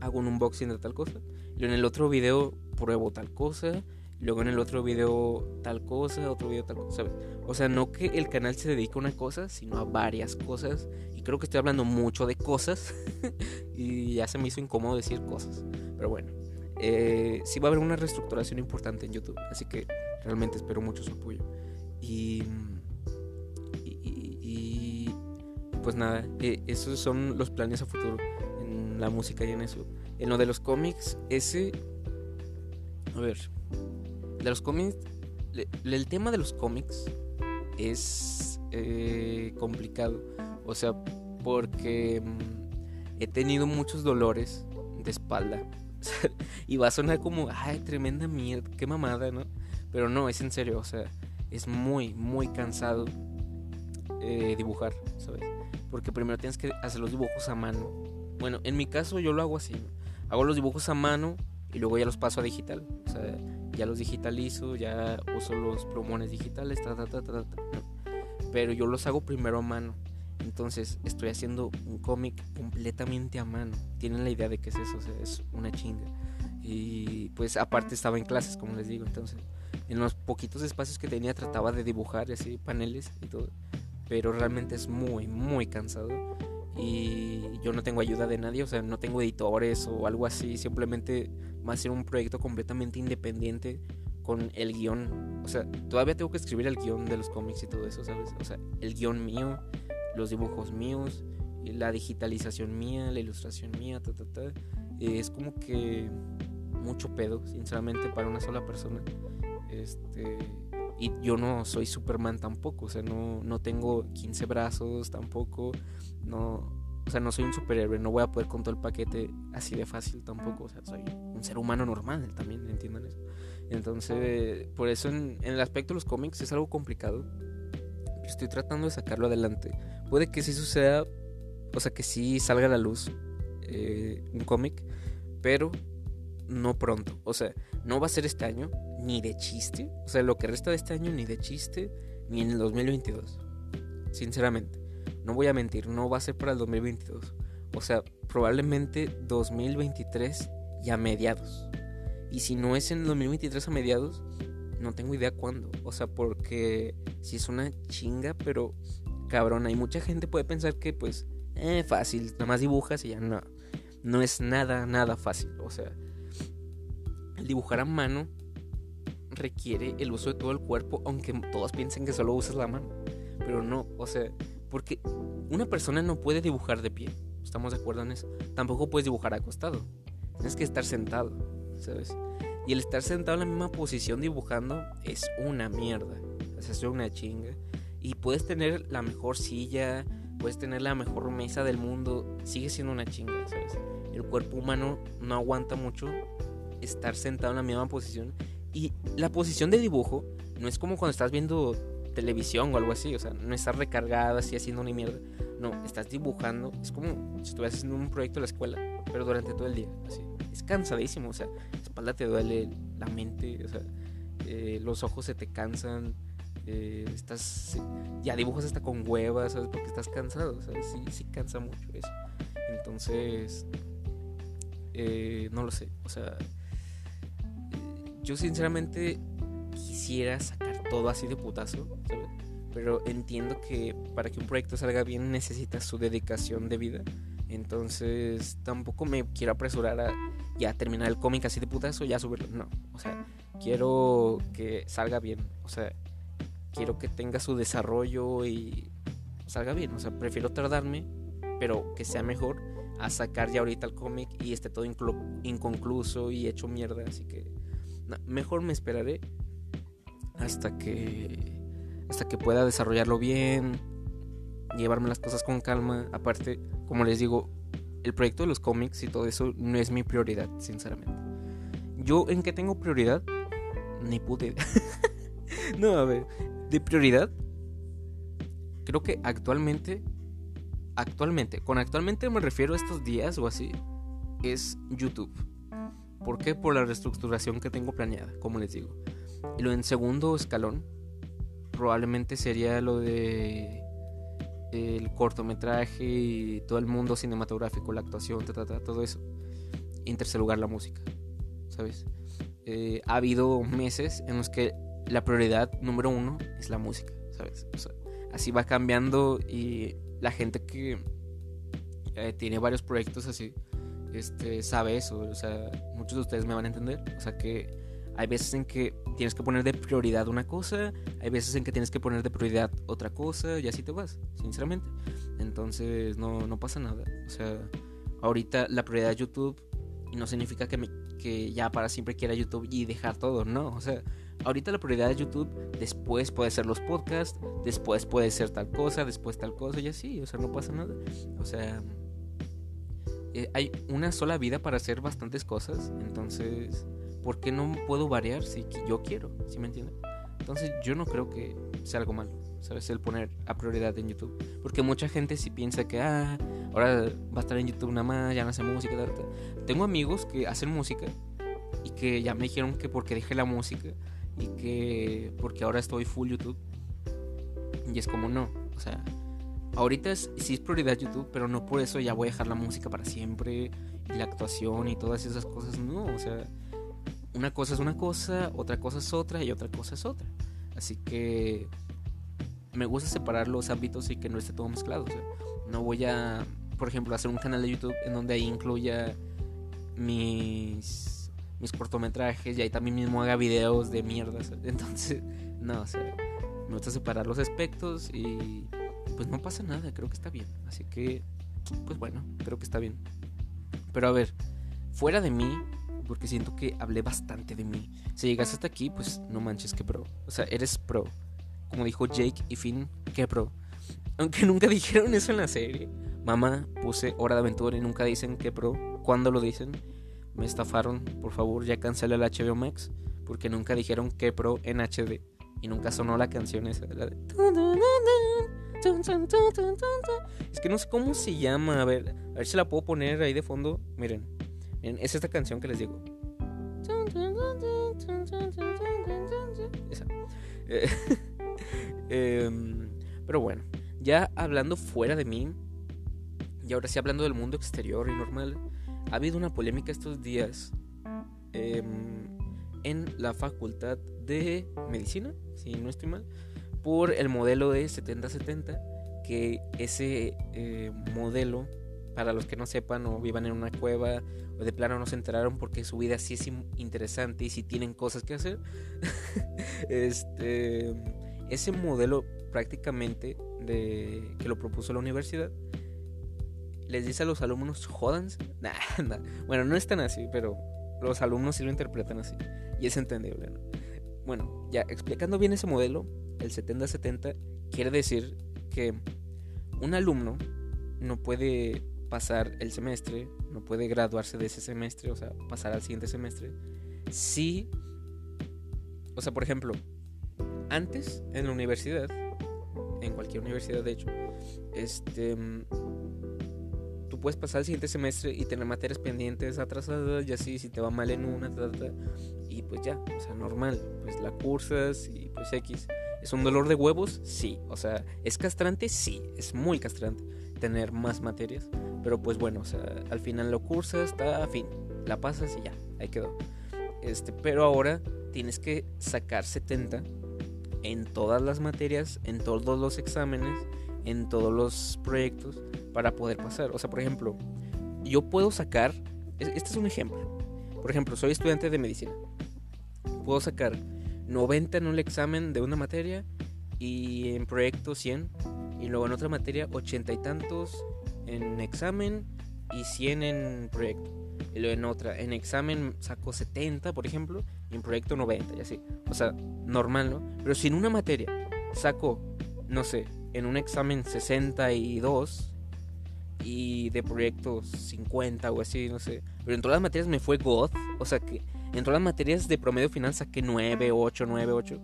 hago un unboxing de tal cosa. Luego en el otro video pruebo tal cosa. Luego en el otro video tal cosa, otro video tal cosa. O sea, no que el canal se dedique a una cosa, sino a varias cosas. Y creo que estoy hablando mucho de cosas. y ya se me hizo incómodo decir cosas. Pero bueno, eh, sí va a haber una reestructuración importante en YouTube. Así que realmente espero mucho su apoyo. Y, y, pues nada, eh, esos son los planes a futuro en la música y en eso. En lo de los cómics, ese... A ver, de los cómics, el tema de los cómics es eh, complicado. O sea, porque mm, he tenido muchos dolores de espalda. y va a sonar como, ay, tremenda mierda, qué mamada, ¿no? Pero no, es en serio, o sea, es muy, muy cansado eh, dibujar, ¿sabes? Porque primero tienes que hacer los dibujos a mano. Bueno, en mi caso yo lo hago así, Hago los dibujos a mano y luego ya los paso a digital. O sea, ya los digitalizo, ya uso los plumones digitales, pero yo los hago primero a mano. Entonces estoy haciendo un cómic completamente a mano. Tienen la idea de qué es eso, o sea, es una chinga. Y pues aparte estaba en clases, como les digo, entonces en los poquitos espacios que tenía trataba de dibujar así paneles y todo. Pero realmente es muy, muy cansado. Y yo no tengo ayuda de nadie, o sea, no tengo editores o algo así. Simplemente va a ser un proyecto completamente independiente con el guion. O sea, todavía tengo que escribir el guion de los cómics y todo eso, ¿sabes? O sea, el guion mío, los dibujos míos, la digitalización mía, la ilustración mía, ta, ta, ta. Es como que mucho pedo, sinceramente, para una sola persona. Este. Y yo no soy Superman tampoco, o sea, no, no tengo 15 brazos tampoco, no, o sea, no soy un superhéroe, no voy a poder con todo el paquete así de fácil tampoco. O sea, soy un ser humano normal también, entiendan eso. Entonces, por eso en, el aspecto de los cómics es algo complicado. Estoy tratando de sacarlo adelante. Puede que sí suceda, o sea, que sí salga a la luz eh, un cómic, pero no pronto. O sea, no va a ser este año, ni de chiste. O sea, lo que resta de este año, ni de chiste, ni en el 2022. Sinceramente. no voy a mentir, no va a ser para el 2022. O sea, probablemente 2023 y a mediados. Y si no es en el 2023 a mediados, no tengo idea cuándo. O sea, porque si es una chinga, pero cabrón, hay mucha gente puede pensar que pues, eh, fácil, nada más dibujas y ya no. No es nada, nada fácil. O sea, el dibujar a mano requiere el uso de todo el cuerpo, aunque todos piensen que solo usas la mano. Pero no, o sea, porque una persona no puede dibujar de pie. ¿Estamos de acuerdo en eso? Tampoco puedes dibujar acostado. Tienes que estar sentado, ¿sabes? Y el estar sentado en la misma posición dibujando es una mierda. O sea, es una chinga. Y puedes tener la mejor silla, puedes tener la mejor mesa del mundo, sigue siendo una chinga, ¿sabes? El cuerpo humano no aguanta mucho estar sentado en la misma posición. Y la posición de dibujo no es como cuando estás viendo televisión o algo así, o sea, no estás recargada así haciendo una mierda. No, estás dibujando, es como si estuvieras haciendo un proyecto de la escuela, pero durante todo el día, así. Es cansadísimo, o sea, espalda te duele, la mente, o sea, eh, los ojos se te cansan, eh, estás, ya dibujas hasta con huevas, ¿sabes? Porque estás cansado, sea, sí, sí cansa mucho eso. Entonces, eh, no lo sé, o sea, yo sinceramente quisiera sacar todo así de putazo, ¿sabes? Pero entiendo que para que un proyecto salga bien necesita su dedicación de vida. Entonces tampoco me quiero apresurar a ya terminar el cómic así de putazo, ya subirlo. No, o sea, quiero que salga bien. O sea, quiero que tenga su desarrollo y salga bien. O sea, prefiero tardarme, pero que sea mejor a sacar ya ahorita el cómic y esté todo inconcluso y hecho mierda. Así que mejor me esperaré hasta que hasta que pueda desarrollarlo bien, llevarme las cosas con calma. Aparte, como les digo, el proyecto de los cómics y todo eso no es mi prioridad, sinceramente. Yo en qué tengo prioridad, ni pude. no, a ver, de prioridad, creo que actualmente, actualmente, con actualmente me refiero a estos días o así, es YouTube. ¿Por qué? Por la reestructuración que tengo planeada, como les digo. Y lo en segundo escalón probablemente sería lo de el cortometraje y todo el mundo cinematográfico, la actuación, todo eso. Y en tercer lugar la música, ¿sabes? Eh, ha habido meses en los que la prioridad número uno es la música, ¿sabes? así va cambiando y la gente que eh, tiene varios proyectos así, este, sabe eso, o sea, muchos de ustedes me van a entender, o sea que hay veces en que tienes que poner de prioridad una cosa, hay veces en que tienes que poner de prioridad otra cosa y así te vas, sinceramente. Entonces no, no pasa nada, o sea, ahorita la prioridad es YouTube no significa que, me, que ya para siempre quiera YouTube y dejar todo, no, o sea, ahorita la prioridad es YouTube, después puede ser los podcasts, después puede ser tal cosa, después tal cosa y así, o sea, no pasa nada, o sea eh, hay una sola vida para hacer bastantes cosas, entonces, ¿por qué no puedo variar si yo quiero? ¿Sí me entienden? Entonces, yo no creo que sea algo malo, ¿sabes? El poner a prioridad en YouTube. Porque mucha gente sí piensa que, ah, ahora va a estar en YouTube nada más, ya no hace música, tal, tal. Tengo amigos que hacen música y que ya me dijeron que porque dejé la música y que porque ahora estoy full YouTube. Y es como no, o sea, ahorita es, sí es prioridad YouTube, pero no por eso ya voy a dejar la música para siempre y la actuación y todas esas cosas. No, o sea, una cosa es una cosa, otra cosa es otra y otra cosa es otra. Así que me gusta separar los ámbitos y que no esté todo mezclado. No voy a, por ejemplo, hacer un canal de YouTube en donde ahí incluya mis, mis cortometrajes y ahí también mismo haga videos de mierdas. Entonces, no, o sea, me gusta separar los aspectos y pues no pasa nada, creo que está bien. Así que, pues bueno, creo que está bien. Pero a ver, fuera de mí, porque siento que hablé bastante de mí. Si llegas hasta aquí, pues no manches, que pro. O sea, eres pro. Como dijo Jake y Finn, que pro. Aunque nunca dijeron eso en la serie. Mamá, puse hora de aventura y nunca dicen que pro. ¿Cuándo lo dicen? Me estafaron. Por favor, ya cancela el HBO Max. Porque nunca dijeron que pro en HD. Y nunca sonó la canción esa. Es que no sé cómo se llama. A ver, a ver si la puedo poner ahí de fondo. Miren, es esta canción que les digo. Esa. Em, pero bueno, Ya hablando fuera de mí, y ahora sí hablando del mundo exterior y normal, ha habido una polémica estos días em, en la facultad de medicina, si no estoy mal, por el modelo de 70-70, que ese eh, modelo, para los que no sepan o vivan en una cueva de plano no se enteraron porque su vida sí es interesante y si tienen cosas que hacer, este, ese modelo prácticamente de, que lo propuso la universidad, les dice a los alumnos, jódanse. Bueno, no es tan así, pero los alumnos sí lo interpretan así. Y es entendible, Bueno, ya explicando bien ese modelo, el 70-70 quiere decir que un alumno no puede pasar el semestre, no puede graduarse de ese semestre, o sea, pasar al siguiente semestre, si, o sea, por ejemplo, antes en la universidad, en cualquier universidad de hecho, este, tú puedes pasar el siguiente semestre y tener materias pendientes atrasadas y así, si te va mal en una, y pues ya, o sea, normal, pues la cursas y pues X. ¿Es un dolor de huevos? Sí. O sea, ¿es castrante? Sí. Es muy castrante tener más materias. Pero pues bueno, o sea, al final lo cursas, está a fin. La pasas y ya, ahí quedó. Este, pero ahora tienes que sacar 70 en todas las materias, en todos los exámenes, en todos los proyectos para poder pasar. O sea, por ejemplo, yo puedo sacar, este es un ejemplo. Por ejemplo, soy estudiante de medicina. Puedo sacar 90 en un examen de una materia y en proyecto 100 y luego en otra materia 80 y tantos en examen y 100 en proyecto. Y luego en otra, en examen saco 70, por ejemplo, y en proyecto 90 y así. O sea, normal, ¿no? Pero si en una materia saco, no sé, en un examen 62 y de proyectos 50 o así, no sé. Pero en todas las materias me fue God, o sea que en todas las materias de promedio final saqué 9, 8, 9, 8.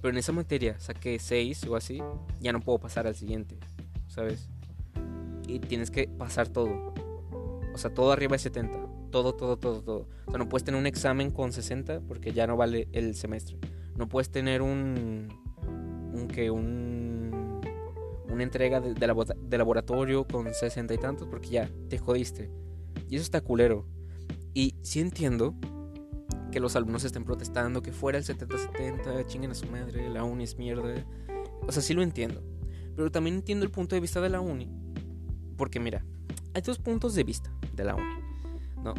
Pero en esa materia saqué 6 o así. Ya no puedo pasar al siguiente. ¿Sabes? Y tienes que pasar todo. O sea, todo arriba de 70. Todo, todo, todo, todo. O sea, no puedes tener un examen con 60 porque ya no vale el semestre. No puedes tener un. un que un. una entrega de, de laboratorio con 60 y tantos porque ya te jodiste. Y eso está culero. Y sí entiendo que los alumnos estén protestando, que fuera el 70-70, chinguen a su madre, la uni es mierda. O sea, sí lo entiendo. Pero también entiendo el punto de vista de la uni. Porque mira, hay dos puntos de vista de la uni. ¿no?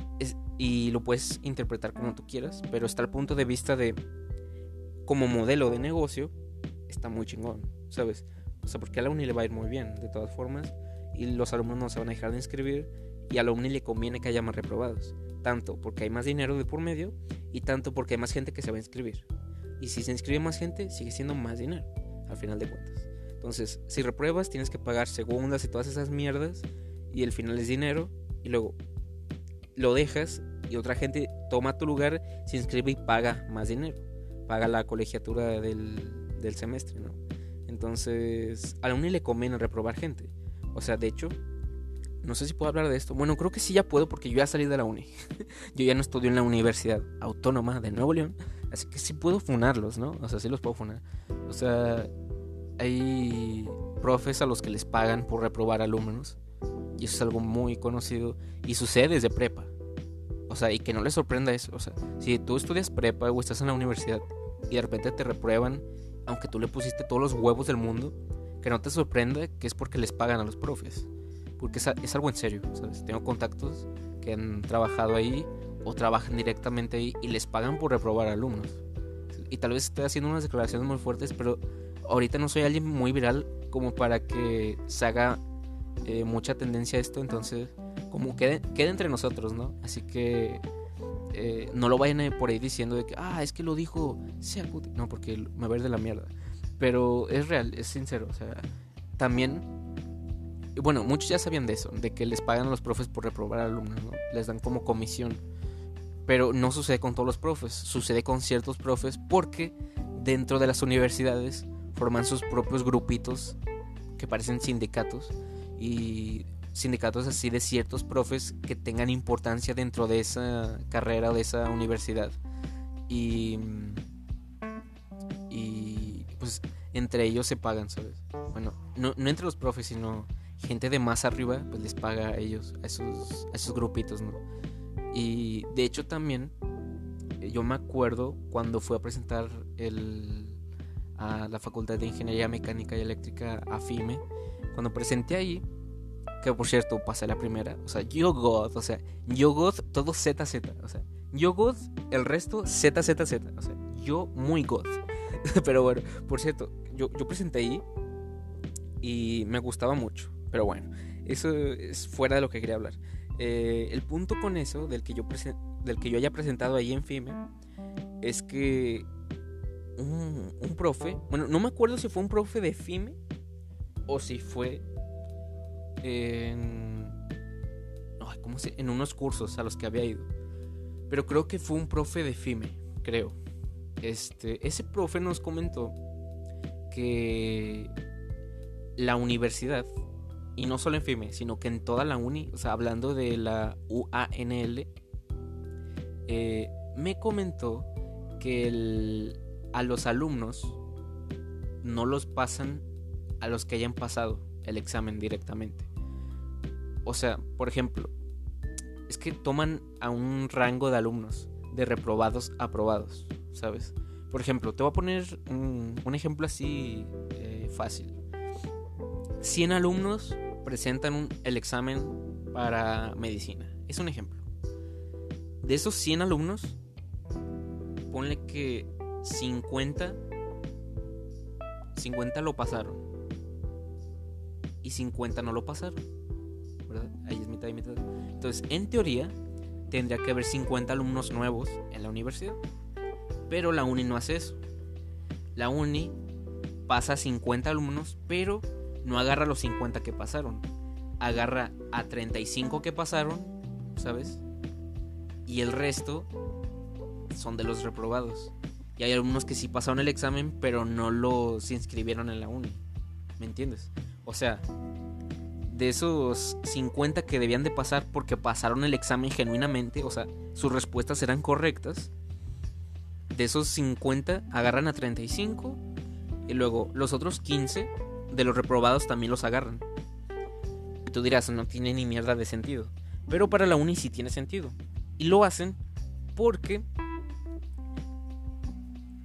y lo puedes interpretar como tú quieras, pero está el punto de vista de como modelo de negocio, está muy chingón, ¿sabes? O sea, porque a la uni le va a ir muy bien, de todas formas, y los alumnos no se van a dejar de inscribir, y a la uni le conviene que haya más reprobados tanto porque hay más dinero de por medio y tanto porque hay más gente que se va a inscribir. Y si se inscribe más gente, sigue siendo más dinero, al final de cuentas. Entonces, si repruebas, tienes que pagar segundas y todas esas mierdas, y el final es dinero, y luego lo dejas y otra gente toma tu lugar, se inscribe y paga más dinero, paga la colegiatura del, del semestre, ¿no? Entonces, a la uni le conviene reprobar gente. O sea, de hecho, no sé si puedo hablar de esto. Bueno, creo que sí ya puedo porque yo ya salí de la uni. yo ya no estudio en la Universidad Autónoma de Nuevo León. Así que sí puedo funarlos, ¿no? O sea, sí los puedo funar. O sea, hay profes a los que les pagan por reprobar alumnos. Y eso es algo muy conocido. Y sucede desde prepa. O sea, y que no les sorprenda eso. O sea, si tú estudias prepa o estás en la universidad y de repente te reprueban, aunque tú le pusiste todos los huevos del mundo, que no te sorprenda que es porque les pagan a los profes porque es, algo en serio, ¿sabes? Tengo contactos que han trabajado ahí o trabajan directamente ahí y les pagan por reprobar alumnos. Y tal vez estoy haciendo unas declaraciones muy fuertes, pero ahorita no soy alguien muy viral como para que se haga eh, mucha tendencia a esto, entonces como quede, quede entre nosotros, ¿no? Así que eh, no lo vayan por ahí diciendo de que, ah, es que lo dijo, sea no, porque me va a ir de la mierda. Pero es real, es sincero, o sea, también bueno, muchos ya sabían de eso, de que les pagan a los profes por reprobar alumnos, ¿no? Les dan como comisión. Pero no sucede con todos los profes, sucede con ciertos profes porque dentro de las universidades forman sus propios grupitos que parecen sindicatos y sindicatos así de ciertos profes que tengan importancia dentro de esa carrera o de esa universidad. Y, y pues entre ellos se pagan, ¿sabes? Bueno, no, no entre los profes, sino gente de más arriba, pues les paga a ellos, a esos, a esos grupitos, ¿no? Y de hecho también, eh, yo me acuerdo cuando fui a presentar el, a la Facultad de Ingeniería Mecánica y Eléctrica, a FIME, cuando presenté ahí, que por cierto pasé la primera, o sea, yo God, o sea, yo God, todo ZZ, o sea, yo God, el resto ZZZ, o sea, yo muy God. Pero bueno, por cierto, yo, yo presenté ahí y me gustaba mucho. Pero bueno, eso es fuera de lo que quería hablar. Eh, el punto con eso, del que, yo del que yo haya presentado ahí en FIME, es que un, un, profe, bueno, no me acuerdo si fue un profe de FIME o si fue en, ¿cómo se? en unos cursos a los que había ido. Pero creo que fue un profe de FIME, creo. Este, ese profe nos comentó que la universidad y no solo en FIME, sino que en toda la uni, o sea, hablando de la UANL, eh, me comentó que a los alumnos no los pasan a los que hayan pasado el examen directamente. O sea, por ejemplo, es que toman a un rango de alumnos, de reprobados a aprobados, ¿sabes? Por ejemplo, te voy a poner un, ejemplo así eh, fácil. 100 alumnos presentan el examen para medicina. Es un ejemplo. De esos 100 alumnos, ponle que 50 50 lo pasaron y 50 no lo pasaron. ¿Verdad? Ahí es mitad y mitad. Entonces, en teoría, tendría que haber 50 alumnos nuevos en la universidad. Pero la uni no hace eso. La uni pasa 50 alumnos, pero no agarra los 50 que pasaron. Agarra a 35 que pasaron, ¿sabes? Y el resto son de los reprobados. Y hay algunos que sí pasaron el examen, pero no los inscribieron en la uni. ¿Me entiendes? O sea, de esos 50 que debían de pasar porque pasaron el examen genuinamente, o sea, sus respuestas eran correctas. De esos 50 agarran a 35 y luego los otros 15 de los reprobados también los agarran. Tú dirás, no tiene ni mierda de sentido. Pero para la uni sí tiene sentido. Y lo hacen porque...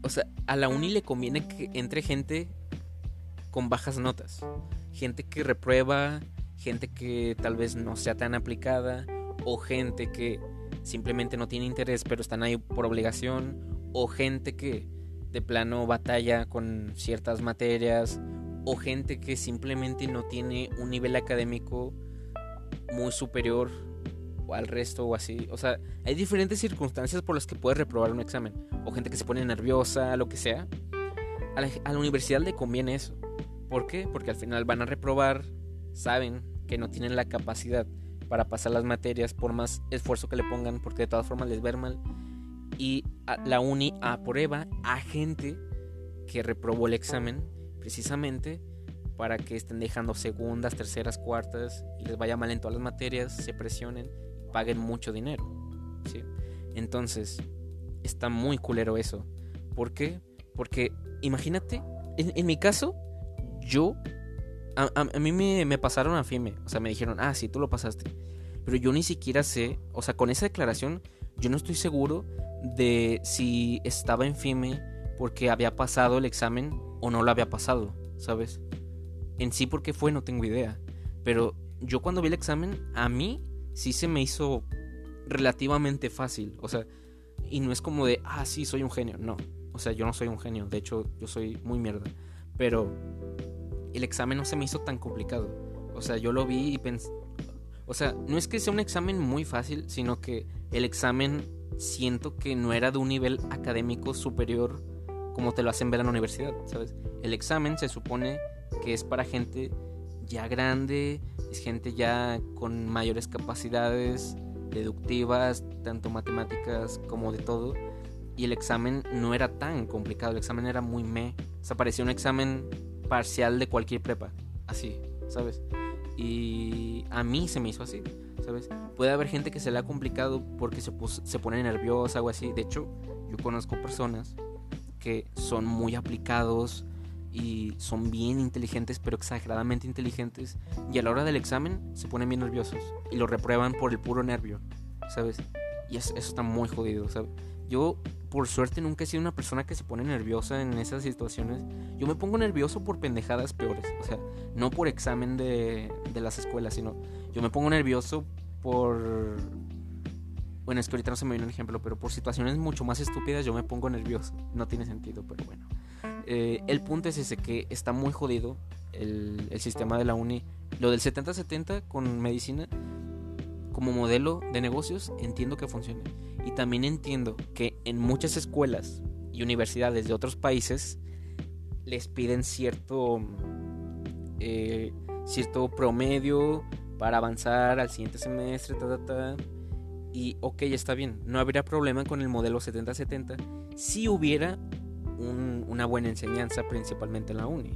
O sea, a la uni le conviene que entre gente con bajas notas. Gente que reprueba, gente que tal vez no sea tan aplicada, o gente que simplemente no tiene interés pero están ahí por obligación, o gente que de plano batalla con ciertas materias, o gente que simplemente no tiene un nivel académico muy superior al resto o así. O sea, hay diferentes circunstancias por las que puedes reprobar un examen. O gente que se pone nerviosa, lo que sea. A la, universidad le conviene eso. ¿Por qué? Porque al final van a reprobar, saben que no tienen la capacidad para pasar las materias por más esfuerzo que le pongan, porque de todas formas les ver mal. Y la uni aprueba a gente que reprobó el examen precisamente para que estén dejando segundas, terceras, cuartas y les vaya mal en todas las materias, se presionen, paguen mucho dinero. ¿sí? Entonces, está muy culero eso. ¿Por qué? Porque imagínate, en, mi caso, yo, a, mí me, me, pasaron a FIME, o sea, me dijeron, ah, sí, tú lo pasaste. Pero yo ni siquiera sé, o sea, con esa declaración, yo no estoy seguro de si estaba en FIME porque había pasado el examen o no lo había pasado, ¿sabes? En sí por qué fue no tengo idea. Pero yo cuando vi el examen, a mí sí se me hizo relativamente fácil. O sea, y no es como de, ah, sí, soy un genio. No, o sea, yo no soy un genio. De hecho, yo soy muy mierda. Pero el examen no se me hizo tan complicado. O sea, yo lo vi y pensé... O sea, no es que sea un examen muy fácil, sino que el examen siento que no era de un nivel académico superior como te lo hacen ver en la universidad, ¿sabes? El examen se supone que es para gente ya grande, es gente ya con mayores capacidades deductivas, tanto matemáticas como de todo. Y el examen no era tan complicado, el examen era muy me. O sea, parecía un examen parcial de cualquier prepa, así, ¿sabes? Y a mí se me hizo así, ¿sabes? Puede haber gente que se le ha complicado porque se, pone nerviosa o así. De hecho, yo conozco personas que son muy aplicados, y son bien inteligentes, pero exageradamente inteligentes. Y a la hora del examen se ponen bien nerviosos y lo reprueban por el puro nervio, ¿sabes? Y eso, está muy jodido, ¿sabes? Yo, por suerte, nunca he sido una persona que se pone nerviosa en esas situaciones. Yo me pongo nervioso por pendejadas peores, o sea, no por examen de, de las escuelas, sino yo me pongo nervioso por bueno, es que ahorita no se me viene un ejemplo, pero por situaciones mucho más estúpidas yo me pongo nervioso. No tiene sentido, pero bueno. Eh, el punto es ese, que está muy jodido el, el sistema de la uni. Lo del 70-70 con medicina como modelo de negocios entiendo que funcione. Y también entiendo que en muchas escuelas y universidades de otros países les piden cierto, eh, cierto promedio para avanzar al siguiente semestre, ta, ta, ta y ok, está bien, no habría problema con el modelo 70-70 si hubiera una buena enseñanza principalmente en la uni,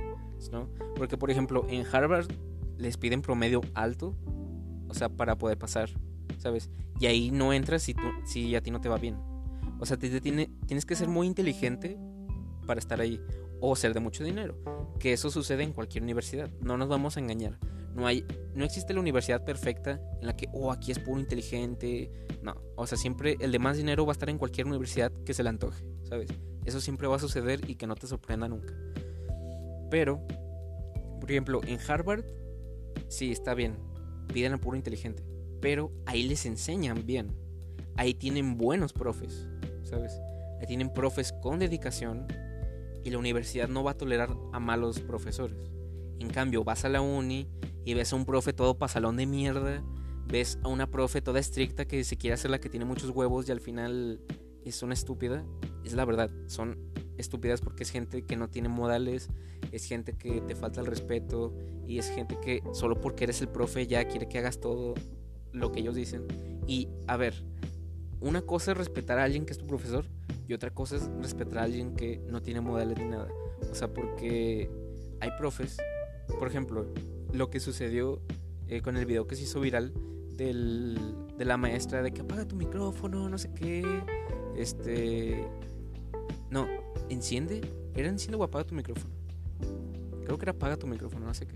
¿no? Porque por ejemplo en Harvard les piden promedio alto, o sea, para poder pasar, ¿sabes? Y ahí no entras si, tú, si a ti no te va bien. O sea, te, tiene, tienes que ser muy inteligente para estar ahí o ser de mucho dinero, que eso sucede en cualquier universidad, no nos vamos a engañar. No hay, no existe la universidad perfecta en la que, oh, aquí es puro inteligente. No, o sea, siempre el de más dinero va a estar en cualquier universidad que se le antoje, ¿sabes? Eso siempre va a suceder y que no te sorprenda nunca. Pero, por ejemplo, en Harvard, sí, está bien, piden a puro inteligente, pero ahí les enseñan bien. Ahí tienen buenos profes, ¿sabes? Ahí tienen profes con dedicación y la universidad no va a tolerar a malos profesores. En cambio, vas a la uni y ves a un profe todo pasalón de mierda, ves a una profe toda estricta que se quiere hacer la que tiene muchos huevos y al final es una estúpida. Es la verdad, son estúpidas porque es gente que no tiene modales, es gente que te falta el respeto y es gente que solo porque eres el profe ya quiere que hagas todo lo que ellos dicen. Y a ver, una cosa es respetar a alguien que es tu profesor y otra cosa es respetar a alguien que no tiene modales ni nada. O sea, porque hay profes por ejemplo, lo que sucedió eh, con el video que se hizo viral del, de la maestra de que apaga tu micrófono, no sé qué. Este. No, enciende. ¿Era enciende o apaga tu micrófono? Creo que era apaga tu micrófono, no sé qué.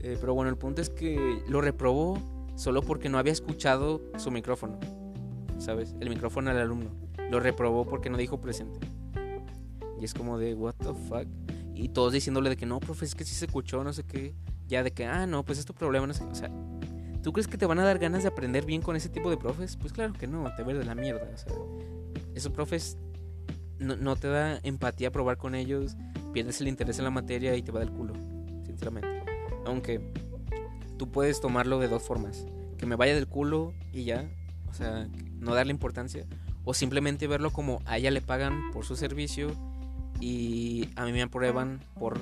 Eh, pero bueno, el punto es que lo reprobó solo porque no había escuchado su micrófono. ¿Sabes? El micrófono al alumno. Lo reprobó porque no dijo presente. Y es como de, ¿What the fuck? Y todos diciéndole de que no, profe, es que sí se escuchó, no sé qué. Ya de que, ah, no, pues es tu problema, no sé. O sea, ¿tú crees que te van a dar ganas de aprender bien con ese tipo de profes? Pues claro que no, te ves de la mierda. O sea, esos profes no, no te da empatía probar con ellos, pierdes el interés en la materia y te va del culo, sinceramente. Aunque tú puedes tomarlo de dos formas: que me vaya del culo y ya, o sea, no darle importancia, o simplemente verlo como a ella le pagan por su servicio y a mí me aprueban por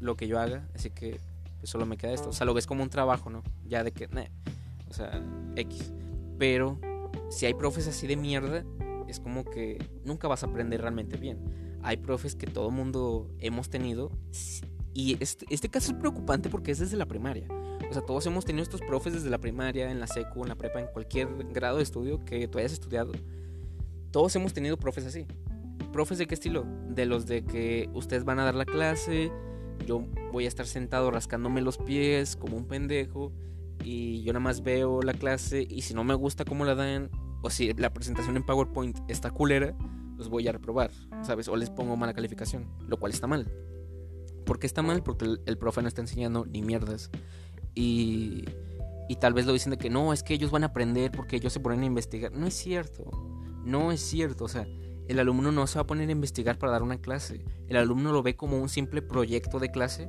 lo que yo haga, así que pues, solo me queda esto. O sea, lo ves como un trabajo, ¿no? Ya de que, o sea, X. Pero si hay profes así de mierda, es como que nunca vas a aprender realmente bien. Hay profes que todo mundo hemos tenido y este, este caso es preocupante porque es desde la primaria. O sea, todos hemos tenido estos profes desde la primaria, en la secu, en la prepa, en cualquier grado de estudio que tú hayas estudiado. Todos hemos tenido profes así. ¿Profes de qué estilo? De los de que ustedes van a dar la clase, yo voy a estar sentado rascándome los pies como un pendejo y yo nada más veo la clase y si no me gusta cómo la dan o si la presentación en PowerPoint está culera, los voy a reprobar, ¿sabes? O les pongo mala calificación, lo cual está mal. ¿Por qué está mal? Porque el, el profe no está enseñando ni mierdas. Y, y tal vez lo dicen de que no, es que ellos van a aprender porque ellos se ponen a investigar. No es cierto. No es cierto. O sea, el alumno no se va a poner a investigar para dar una clase. El alumno lo ve como un simple proyecto de clase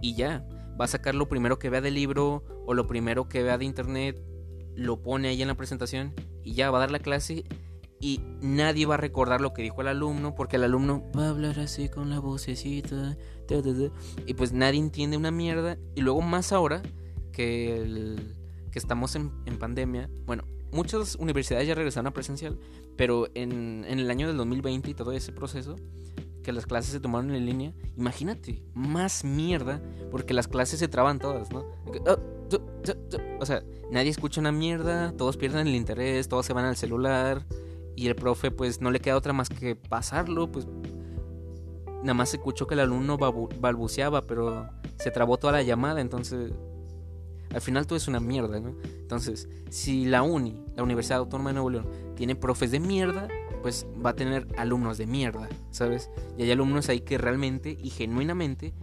y ya. Va a sacar lo primero que vea del libro o lo primero que vea de internet, lo pone ahí en la presentación y ya va a dar la clase y nadie va a recordar lo que dijo el alumno porque el alumno va a hablar así con la vocecita y pues nadie entiende una mierda y luego más ahora que, que estamos en, en pandemia, bueno, muchas universidades ya regresaron a presencial, pero en, en, el año del 2020 y todo ese proceso, que las clases se tomaron en línea, imagínate, más mierda, porque las clases se traban todas, ¿no? Oh, o sea, nadie escucha una mierda, todos pierden el interés, todos se van al celular, y el profe pues no le queda otra más que pasarlo, pues nada más se escuchó que el alumno balbuceaba, pero se trabó toda la llamada, entonces al final todo es una mierda, ¿no? Entonces, si la uni, la Universidad Autónoma de Nuevo León, tiene profes de mierda, pues va a tener alumnos de mierda, ¿sabes? Y hay alumnos ahí que realmente y genuinamente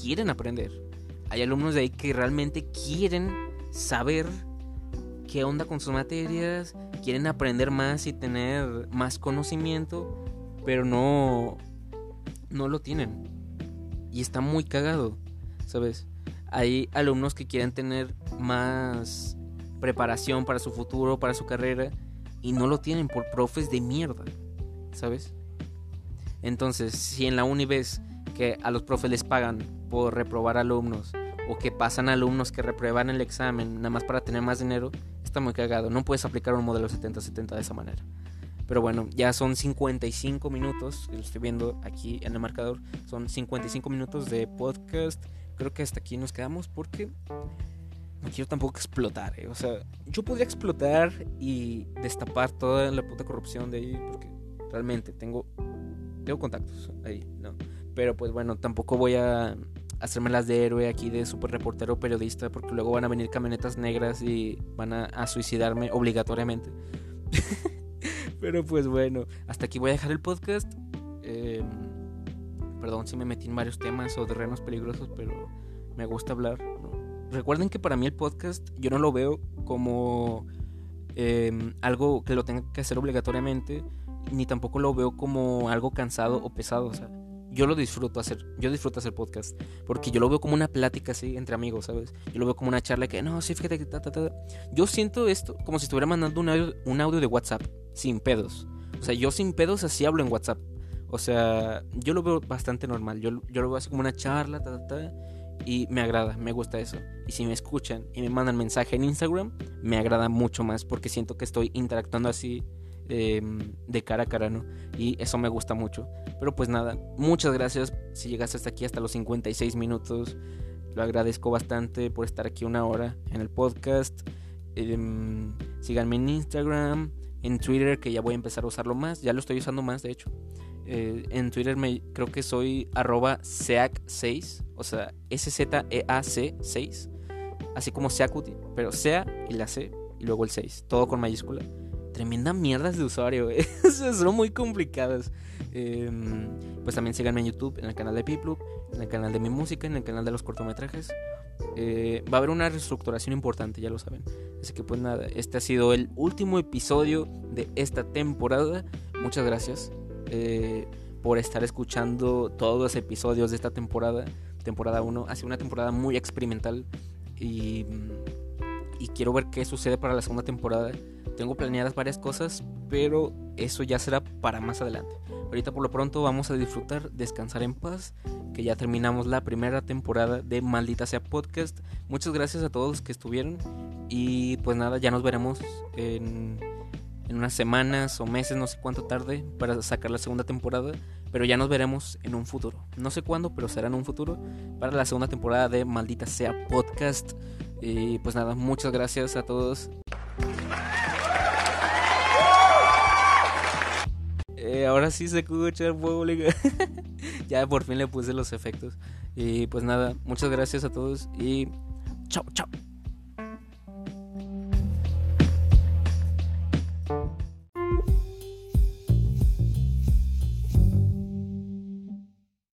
quieren aprender. Hay alumnos de ahí que realmente quieren saber qué onda con sus materias, quieren aprender más y tener más conocimiento, pero no no lo tienen. Y está muy cagado, ¿sabes? Hay alumnos que quieren tener más preparación para su futuro, para su carrera, y no lo tienen por profes de mierda, ¿sabes? Entonces, si en la uni ves que a los profes les pagan por reprobar alumnos, o que pasan alumnos que reprueban el examen nada más para tener más dinero, está muy cagado. No puedes aplicar un modelo 70-70 de esa manera. Pero bueno, ya son 55 minutos, lo estoy viendo aquí en el marcador, son 55 minutos de podcast. Creo que hasta aquí nos quedamos porque no quiero tampoco explotar, eh. O sea, yo podría explotar y destapar toda la puta corrupción de ahí porque realmente tengo, tengo contactos ahí, ¿no? Pero pues bueno, tampoco voy a hacerme las de héroe aquí de super reportero periodista porque luego van a venir camionetas negras y van a suicidarme obligatoriamente. Pero pues bueno, hasta aquí voy a dejar el podcast. Em, perdón si me metí en varios temas o terrenos peligrosos, pero me gusta hablar. Recuerden que para mí el podcast yo no lo veo como em, algo que lo tenga que hacer obligatoriamente, ni tampoco lo veo como algo cansado o pesado. O sea, yo lo disfruto hacer, yo disfruto hacer podcast, porque yo lo veo como una plática así entre amigos, ¿sabes? Yo lo veo como una charla que, no, sí, fíjate que ta, ta, ta. Yo siento esto como si estuviera mandando un audio, un audio de WhatsApp, sin pedos. O sea, yo sin pedos así hablo en WhatsApp. O sea, yo lo veo bastante normal. Yo, yo lo veo así como una charla, ta, ta, ta, y me agrada, me gusta eso. Y si me escuchan y me mandan mensaje en Instagram, me agrada mucho más porque siento que estoy interactuando así Em, de cara a cara, ¿no? Y eso me gusta mucho. Pero pues nada, muchas gracias si llegaste hasta aquí, hasta los 56 minutos. Lo agradezco bastante por estar aquí una hora en el podcast. Em, síganme en Instagram, en Twitter, que ya voy a empezar a usarlo más. Ya lo estoy usando más, de hecho. Eh, en Twitter creo que soy arroba seac6, o sea, S-Z-E-A-C 6. Así como Seacuti, pero Sea y la C y luego el 6, todo con mayúscula tremenda mierdas de usuario, son muy complicadas. Em, pues también síganme en YouTube, en el canal de Piplup, en el canal de mi música, en el canal de los cortometrajes. Eh, va a haber una reestructuración importante, ya lo saben. Así que pues nada, este ha sido el último episodio de esta temporada. Muchas gracias eh, por estar escuchando todos los episodios de esta temporada. Temporada 1. Ha sido una temporada muy experimental y, y quiero ver qué sucede para la segunda temporada. Tengo planeadas varias cosas, pero eso ya será para más adelante. Ahorita por lo pronto vamos a disfrutar, descansar en paz, que ya terminamos la primera temporada de Maldita sea Podcast. Muchas gracias a todos los que estuvieron y pues nada, ya nos veremos en, en unas semanas o meses, no sé cuánto tarde, para sacar la segunda temporada. Pero ya nos veremos en un futuro. No sé cuándo, pero será en un futuro para la segunda temporada de Maldita sea Podcast. Y pues nada, muchas gracias a todos. Eh, ahora sí se escucha público. ya por fin le puse los efectos. Y pues nada, muchas gracias a todos y chao, chao.